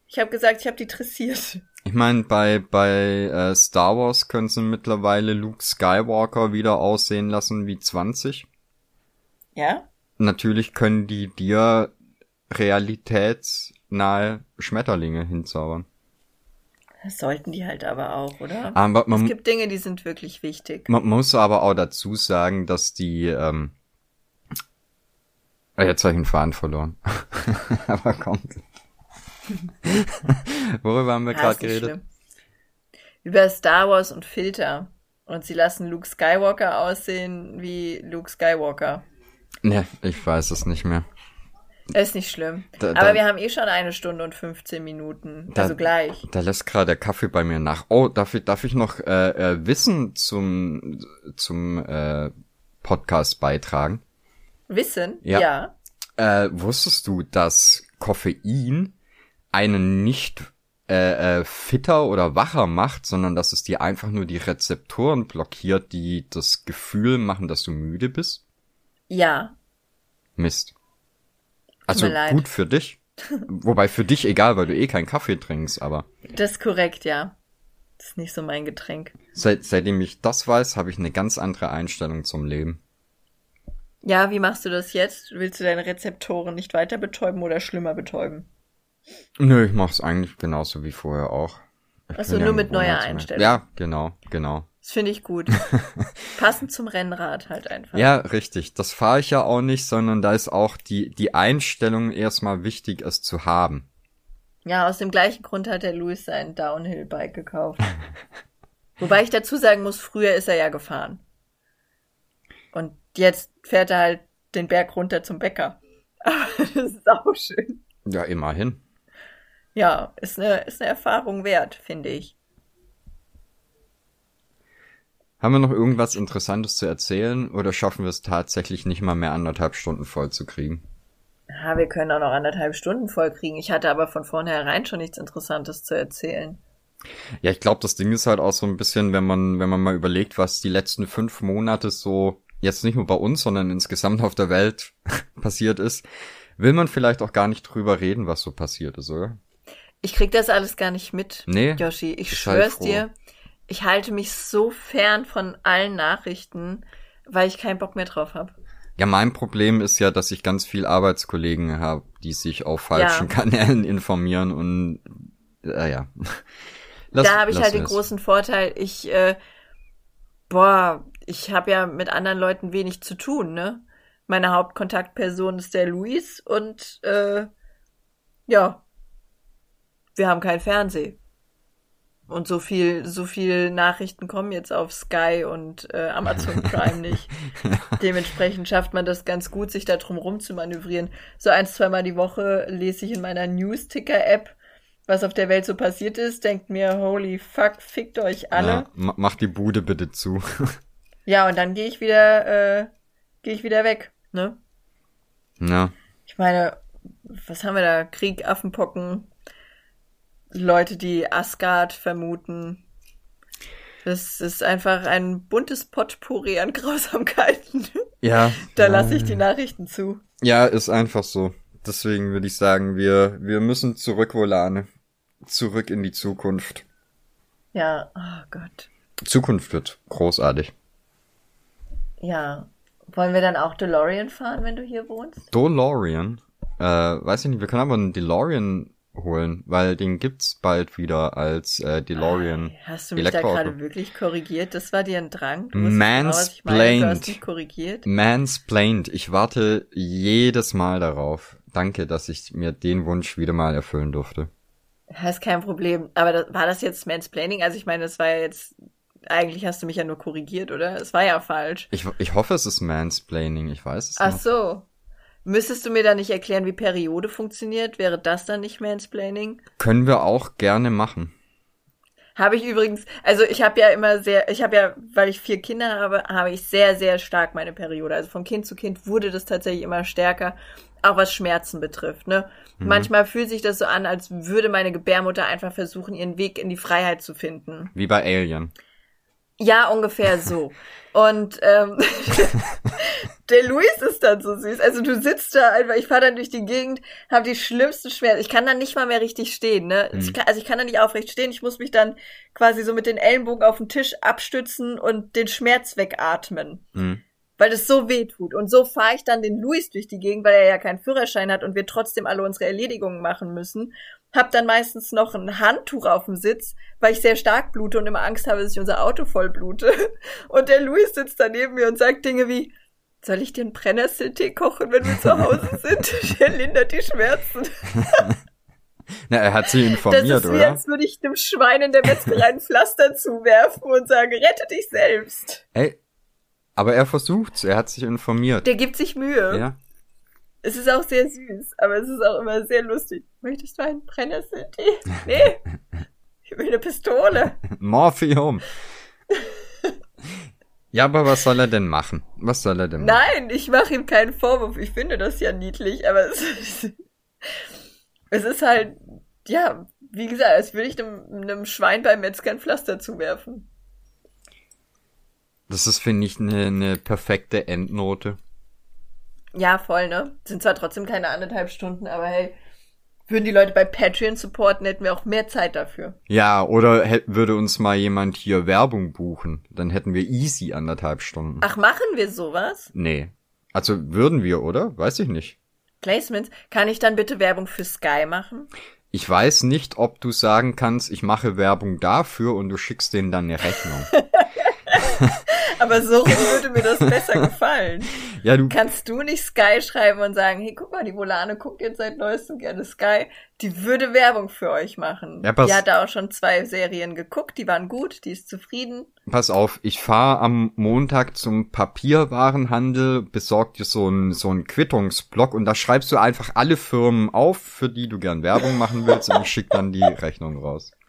S2: Ich habe gesagt, ich habe die dressiert.
S3: Ich meine, bei, bei äh, Star Wars können sie mittlerweile Luke Skywalker wieder aussehen lassen wie 20.
S2: Ja?
S3: Natürlich können die dir realitätsnahe Schmetterlinge hinzaubern.
S2: Das sollten die halt aber auch, oder?
S3: Aber
S2: es
S3: man,
S2: gibt Dinge, die sind wirklich wichtig.
S3: man muss aber auch dazu sagen, dass die, ähm, Ah, jetzt habe ich den Faden verloren. aber kommt. Worüber haben wir gerade geredet?
S2: schlimm. Über Star Wars und Filter. Und sie lassen Luke Skywalker aussehen wie Luke Skywalker.
S3: Ne, ich weiß es nicht mehr.
S2: Ist nicht schlimm.
S3: Da-
S2: Aber
S3: da-
S2: wir haben eh schon eine Stunde und 15 Minuten.
S3: Da-
S2: also gleich.
S3: Da lässt gerade der Kaffee bei mir nach. Oh, darf ich, darf ich noch äh, äh, Wissen zum, zum äh, Podcast beitragen?
S2: Wissen?
S3: Ja.
S2: ja.
S3: Äh, wusstest du, dass Koffein einen nicht äh, äh, fitter oder wacher macht, sondern dass es dir einfach nur die Rezeptoren blockiert, die das Gefühl machen, dass du müde bist?
S2: Ja.
S3: Mist. Also gut für dich. Wobei für dich egal, weil du eh keinen Kaffee trinkst, aber
S2: Das ist korrekt, ja. Das ist nicht so mein Getränk.
S3: seit, seitdem ich das weiß, habe ich eine ganz andere Einstellung zum Leben.
S2: Ja, wie machst du das jetzt? Willst du deine Rezeptoren nicht weiter betäuben oder schlimmer betäuben?
S3: Nö, ich mach's eigentlich genauso wie vorher auch. Ich
S2: Ach so,
S3: bin ja
S2: nur
S3: ein
S2: mit neuer. Einstellung.
S3: Ja, genau, genau.
S2: Das finde ich gut. Passend zum Rennrad halt einfach.
S3: Ja, richtig. Das fahre ich ja auch nicht, sondern da ist auch die, die Einstellung erstmal wichtig, es zu haben.
S2: Ja, aus dem gleichen Grund hat der Louis sein Downhill-Bike gekauft. Wobei ich dazu sagen muss, früher ist er ja gefahren. Und jetzt fährt er halt den Berg runter zum Bäcker. Aber das ist auch schön.
S3: Ja, immerhin.
S2: Ja, ist eine, ist eine Erfahrung wert, finde ich.
S3: Haben wir noch irgendwas Interessantes zu erzählen oder schaffen wir es tatsächlich nicht mal mehr anderthalb Stunden voll zu kriegen?
S2: Ja, wir können auch noch anderthalb Stunden voll kriegen. Ich hatte aber von vornherein schon nichts Interessantes zu erzählen.
S3: Ja, ich glaube, das Ding ist halt auch so ein bisschen, wenn man, wenn man mal überlegt, was die letzten fünf Monate so jetzt nicht nur bei uns, sondern insgesamt auf der Welt passiert ist, will man vielleicht auch gar nicht drüber reden, was so passiert ist, oder?
S2: Ich krieg das alles gar nicht mit,
S3: Nee.
S2: Yoshi. Ich
S3: sei
S2: schwör's dir, ich halte mich so fern von allen Nachrichten, weil ich keinen Bock mehr drauf habe.
S3: Ja, mein Problem ist ja, dass ich ganz viel Arbeitskollegen habe, die sich auf falschen
S2: Ja.
S3: Kanälen informieren und äh, ja. Lass-
S2: da habe ich halt den
S3: es.
S2: großen Vorteil, ich, äh, boah, ich habe ja mit anderen Leuten wenig zu tun, ne? Meine Hauptkontaktperson ist der Luis und äh, ja, wir haben kein Fernseh. Und so viel, so viel Nachrichten kommen jetzt auf Sky und äh, Amazon Prime nicht. Dementsprechend schafft man das ganz gut, sich da drum rum zu manövrieren. So ein, zweimal die Woche lese ich in meiner News-Ticker-App, was auf der Welt so passiert ist, denkt mir, holy fuck, fickt euch alle.
S3: Ja, mach die Bude bitte zu.
S2: ja, und dann gehe ich wieder, äh, gehe ich wieder weg, ne?
S3: Ja.
S2: Ich meine, was haben wir da? Krieg, Affenpocken, Leute, die Asgard vermuten. Das ist einfach ein buntes Potpourri an Grausamkeiten.
S3: Ja.
S2: da lasse ich die Nachrichten zu.
S3: Ja, ist einfach so. Deswegen würde ich sagen, wir, wir müssen zurück, Volane. Zurück in die Zukunft.
S2: Ja, oh Gott.
S3: Zukunft wird großartig.
S2: Ja. Wollen wir dann auch DeLorean fahren, wenn du hier wohnst?
S3: DeLorean? Äh, weiß ich nicht, wir können aber einen DeLorean holen, weil den gibt's bald wieder als äh, DeLorean.
S2: Hast du mich da gerade wirklich korrigiert? Das war dir ein Drang? Du
S3: Mansplained.
S2: Genau, hast mich korrigiert.
S3: Mansplained. Ich warte jedes Mal darauf. Danke, dass ich mir den Wunsch wieder mal erfüllen durfte.
S2: Das ist kein Problem. Aber das, war das jetzt Mansplaining? Also ich meine, das war ja jetzt eigentlich hast du mich ja nur korrigiert, oder? Es war ja falsch.
S3: Ich, ich hoffe, es ist Mansplaining. Ich weiß es
S2: Ach
S3: nicht.
S2: Ach so. Müsstest du mir da nicht erklären, wie Periode funktioniert? Wäre das dann nicht Mansplaining?
S3: Können wir auch gerne machen.
S2: Habe ich übrigens, also ich habe ja immer sehr, ich habe ja, weil ich vier Kinder habe, habe ich sehr, sehr stark meine Periode. Also von Kind zu Kind wurde das tatsächlich immer stärker, auch was Schmerzen betrifft. Ne? Mhm. Manchmal fühlt sich das so an, als würde meine Gebärmutter einfach versuchen, ihren Weg in die Freiheit zu finden.
S3: Wie bei Alien.
S2: Ja, ungefähr so. Und ähm, der Luis ist dann so süß. Also du sitzt da einfach, ich fahre dann durch die Gegend, habe die schlimmsten Schmerzen. Ich kann dann nicht mal mehr richtig stehen, ne? Mhm. Ich kann, also ich kann dann nicht aufrecht stehen. Ich muss mich dann quasi so mit den Ellenbogen auf den Tisch abstützen und den Schmerz wegatmen. Mhm. Weil das so weh tut. Und so fahre ich dann den Luis durch die Gegend, weil er ja keinen Führerschein hat und wir trotzdem alle unsere Erledigungen machen müssen hab dann meistens noch ein Handtuch auf dem Sitz, weil ich sehr stark blute und immer Angst habe, dass ich unser Auto voll blute. Und der Luis sitzt da neben mir und sagt Dinge wie, soll ich dir einen Brennnesseltee kochen, wenn wir zu Hause sind? Der lindert die Schmerzen.
S3: Na, er hat sie informiert, oder?
S2: Das ist wie,
S3: oder?
S2: als würde ich dem Schwein in der Metzgerei ein Pflaster zuwerfen und sagen, rette dich selbst.
S3: Ey, aber er versucht's, er hat sich informiert.
S2: Der gibt sich Mühe.
S3: Ja.
S2: Es ist auch sehr süß, aber es ist auch immer sehr lustig. Möchtest du einen Brennnesseltee? Nee. Ich will eine Pistole.
S3: Morphium. Ja, aber was soll er denn machen? Was soll er denn machen?
S2: Nein, ich mache ihm keinen Vorwurf. Ich finde das ja niedlich, aber es, ist, es ist halt, ja, wie gesagt, als würde ich einem, einem Schwein beim Metzger ein Pflaster zuwerfen.
S3: Das ist, finde ich, eine, eine perfekte Endnote.
S2: Ja, voll, ne? Sind zwar trotzdem keine anderthalb Stunden, aber hey, würden die Leute bei Patreon supporten, hätten wir auch mehr Zeit dafür.
S3: Ja, oder würde uns mal jemand hier Werbung buchen, dann hätten wir easy anderthalb Stunden.
S2: Ach, machen wir sowas?
S3: Nee. Also würden wir, oder? Weiß ich nicht.
S2: Placements? Kann ich dann bitte Werbung für Sky machen?
S3: Ich weiß nicht, ob du sagen kannst, ich mache Werbung dafür und du schickst denen dann eine Rechnung.
S2: Aber so würde mir das besser gefallen.
S3: Ja, du
S2: Kannst du nicht Sky schreiben und sagen, hey, guck mal, die Volane guckt jetzt seit neuestem gerne Sky. Die würde Werbung für euch machen.
S3: Ja, pass-
S2: die hat da auch schon zwei Serien geguckt, die waren gut, die ist zufrieden.
S3: Pass auf, ich fahre am Montag zum Papierwarenhandel, besorg dir so einen so einen Quittungsblock und da schreibst du einfach alle Firmen auf, für die du gern Werbung machen willst und ich schick dann die Rechnung raus.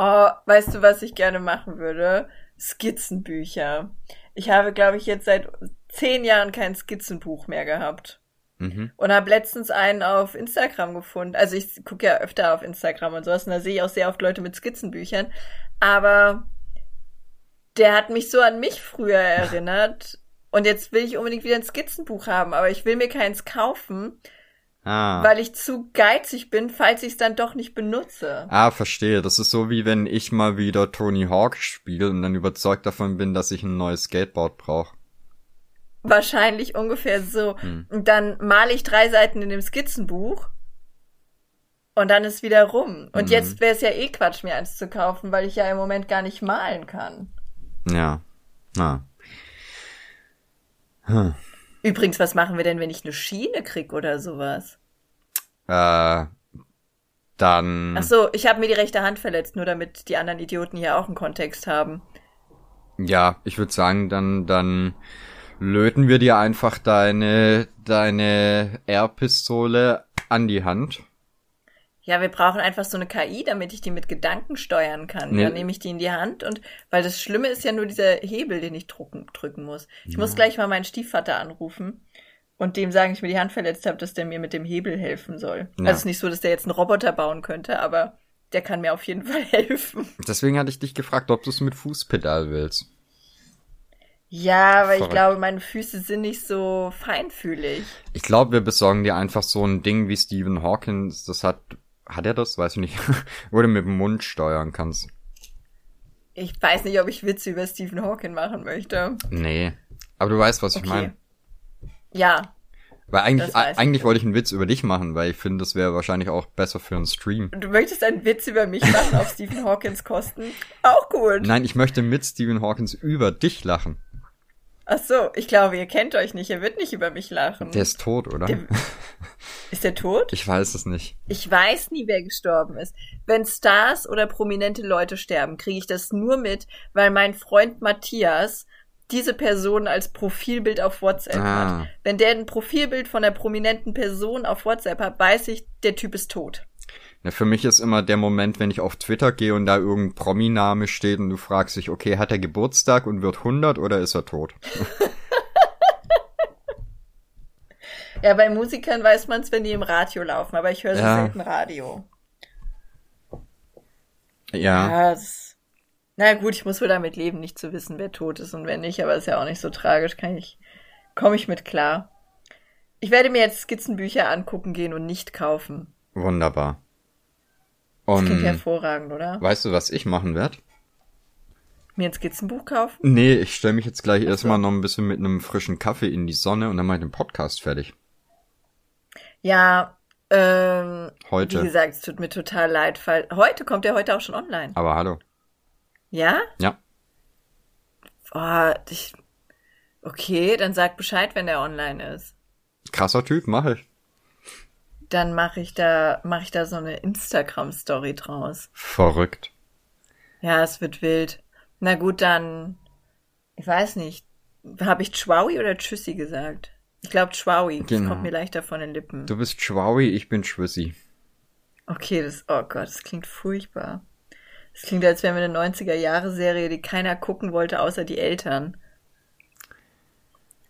S2: Oh, weißt du, was ich gerne machen würde? Skizzenbücher. Ich habe, glaube ich, jetzt seit zehn Jahren kein Skizzenbuch mehr gehabt.
S3: Mhm.
S2: Und habe letztens einen auf Instagram gefunden. Also ich gucke ja öfter auf Instagram und sowas und da sehe ich auch sehr oft Leute mit Skizzenbüchern. Aber der hat mich so an mich früher erinnert. Und jetzt will ich unbedingt wieder ein Skizzenbuch haben, aber ich will mir keins kaufen,
S3: Ah.
S2: weil ich zu geizig bin, falls ich es dann doch nicht benutze.
S3: Ah, verstehe. Das ist so wie wenn ich mal wieder Tony Hawk spiele und dann überzeugt davon bin, dass ich ein neues Skateboard brauche.
S2: Wahrscheinlich ungefähr so.
S3: Hm.
S2: Und dann male ich drei Seiten in dem Skizzenbuch und dann ist wieder rum. Und
S3: Mhm.
S2: jetzt wäre es ja eh Quatsch, mir eins zu kaufen, weil ich ja im Moment gar nicht malen kann.
S3: Ja. Na. Hm.
S2: Übrigens, was machen wir denn, wenn ich eine Schiene krieg oder sowas?
S3: Äh, Dann.
S2: Ach so, ich habe mir die rechte Hand verletzt, nur damit die anderen Idioten hier auch einen Kontext haben.
S3: Ja, ich würde sagen, dann, dann löten wir dir einfach deine, deine R-Pistole an die Hand.
S2: Ja, wir brauchen einfach so eine KI, damit ich die mit Gedanken steuern kann.
S3: Nee.
S2: Dann nehme ich die in die Hand und, weil das Schlimme ist ja nur dieser Hebel, den ich drucken, drücken muss. Ich muss gleich mal meinen Stiefvater anrufen und dem sagen, ich mir die Hand verletzt habe, dass der mir mit dem Hebel helfen soll.
S3: Ja.
S2: Also es ist nicht so, dass der jetzt einen Roboter bauen könnte, aber der kann mir auf jeden Fall helfen.
S3: Deswegen hatte ich dich gefragt, ob du es mit Fußpedal willst.
S2: Ja, aber ich
S3: Verrückt.
S2: glaube, meine Füße sind nicht so feinfühlig.
S3: Ich glaube, wir besorgen dir einfach so ein Ding wie Stephen Hawkins. Das hat, hat er das? Weiß ich nicht. Wo du mit dem Mund steuern kannst.
S2: Ich weiß nicht, ob ich Witze über Stephen Hawking machen möchte.
S3: Nee. Aber du weißt, was ich
S2: Okay.
S3: meine.
S2: Ja,
S3: Weil eigentlich,
S2: ich.
S3: eigentlich wollte ich einen Witz über dich machen, weil ich finde, das wäre wahrscheinlich auch besser für einen Stream.
S2: du möchtest einen Witz über mich machen auf Stephen Hawkins Kosten? Auch gut.
S3: Nein, ich möchte mit Stephen Hawkins über dich lachen.
S2: Ach so, ich glaube, ihr kennt euch nicht. Er wird nicht über mich lachen.
S3: Der ist tot, oder?
S2: Der- ist der tot?
S3: Ich weiß es nicht.
S2: Ich weiß nie, wer gestorben ist. Wenn Stars oder prominente Leute sterben, kriege ich das nur mit, weil mein Freund Matthias diese Person als Profilbild auf WhatsApp
S3: Ah.
S2: hat. Wenn der ein Profilbild von einer prominenten Person auf WhatsApp hat, weiß ich, der Typ ist tot.
S3: Ja, für mich ist immer der Moment, wenn ich auf Twitter gehe und da irgendein Prominame steht und du fragst dich, okay, hat er Geburtstag und wird 100 oder ist er tot?
S2: Ja, bei Musikern weiß man es, wenn die im Radio laufen, aber ich höre so
S3: Ja.
S2: selten Radio.
S3: Ja.
S2: Ja, na gut, ich muss wohl damit leben, nicht zu wissen, wer tot ist und wer nicht, aber ist ja auch nicht so tragisch, kann ich, komme ich mit klar. Ich werde mir jetzt Skizzenbücher angucken gehen und nicht kaufen.
S3: Wunderbar.
S2: Das klingt
S3: Und
S2: hervorragend, oder?
S3: weißt du, was ich machen werde?
S2: Mir ein Skizzenbuch kaufen?
S3: Nee, ich stelle mich jetzt gleich
S2: so.
S3: erstmal noch ein bisschen mit einem frischen Kaffee in die Sonne und dann mache ich den Podcast fertig.
S2: Ja, ähm,
S3: Heute.
S2: wie gesagt, es tut mir total leid, weil heute kommt der heute auch schon online.
S3: Aber hallo.
S2: Ja?
S3: Ja.
S2: Oh, ich, okay, dann sag Bescheid, wenn der online ist.
S3: Krasser Typ, mache ich.
S2: Dann mache ich da, mache ich da so eine Instagram-Story draus.
S3: Verrückt.
S2: Ja, es wird wild. Na gut, dann, ich weiß nicht, habe ich Chwaui oder Tschüssi gesagt? Ich glaube Chwaui, das
S3: Genau.
S2: kommt mir leichter von den Lippen.
S3: Du bist Schwaui, ich bin Schwissi.
S2: Okay, das, oh Gott, das klingt furchtbar. Das klingt, als wären wir eine 90er-Jahre-Serie, die keiner gucken wollte, außer die Eltern.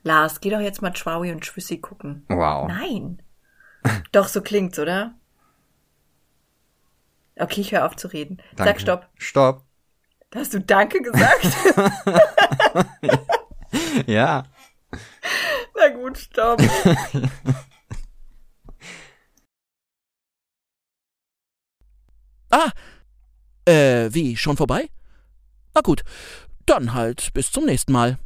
S2: Lars, geh doch jetzt mal Chwaui und Tschüssi gucken.
S3: Wow.
S2: Nein. Doch, so klingt's, oder? Okay, ich höre auf zu reden.
S3: Danke.
S2: Sag Stopp.
S3: Stopp.
S2: Hast du Danke gesagt?
S3: Ja.
S2: Na gut, Stopp.
S1: Ah, äh, wie, schon vorbei? Na gut, dann halt bis zum nächsten Mal.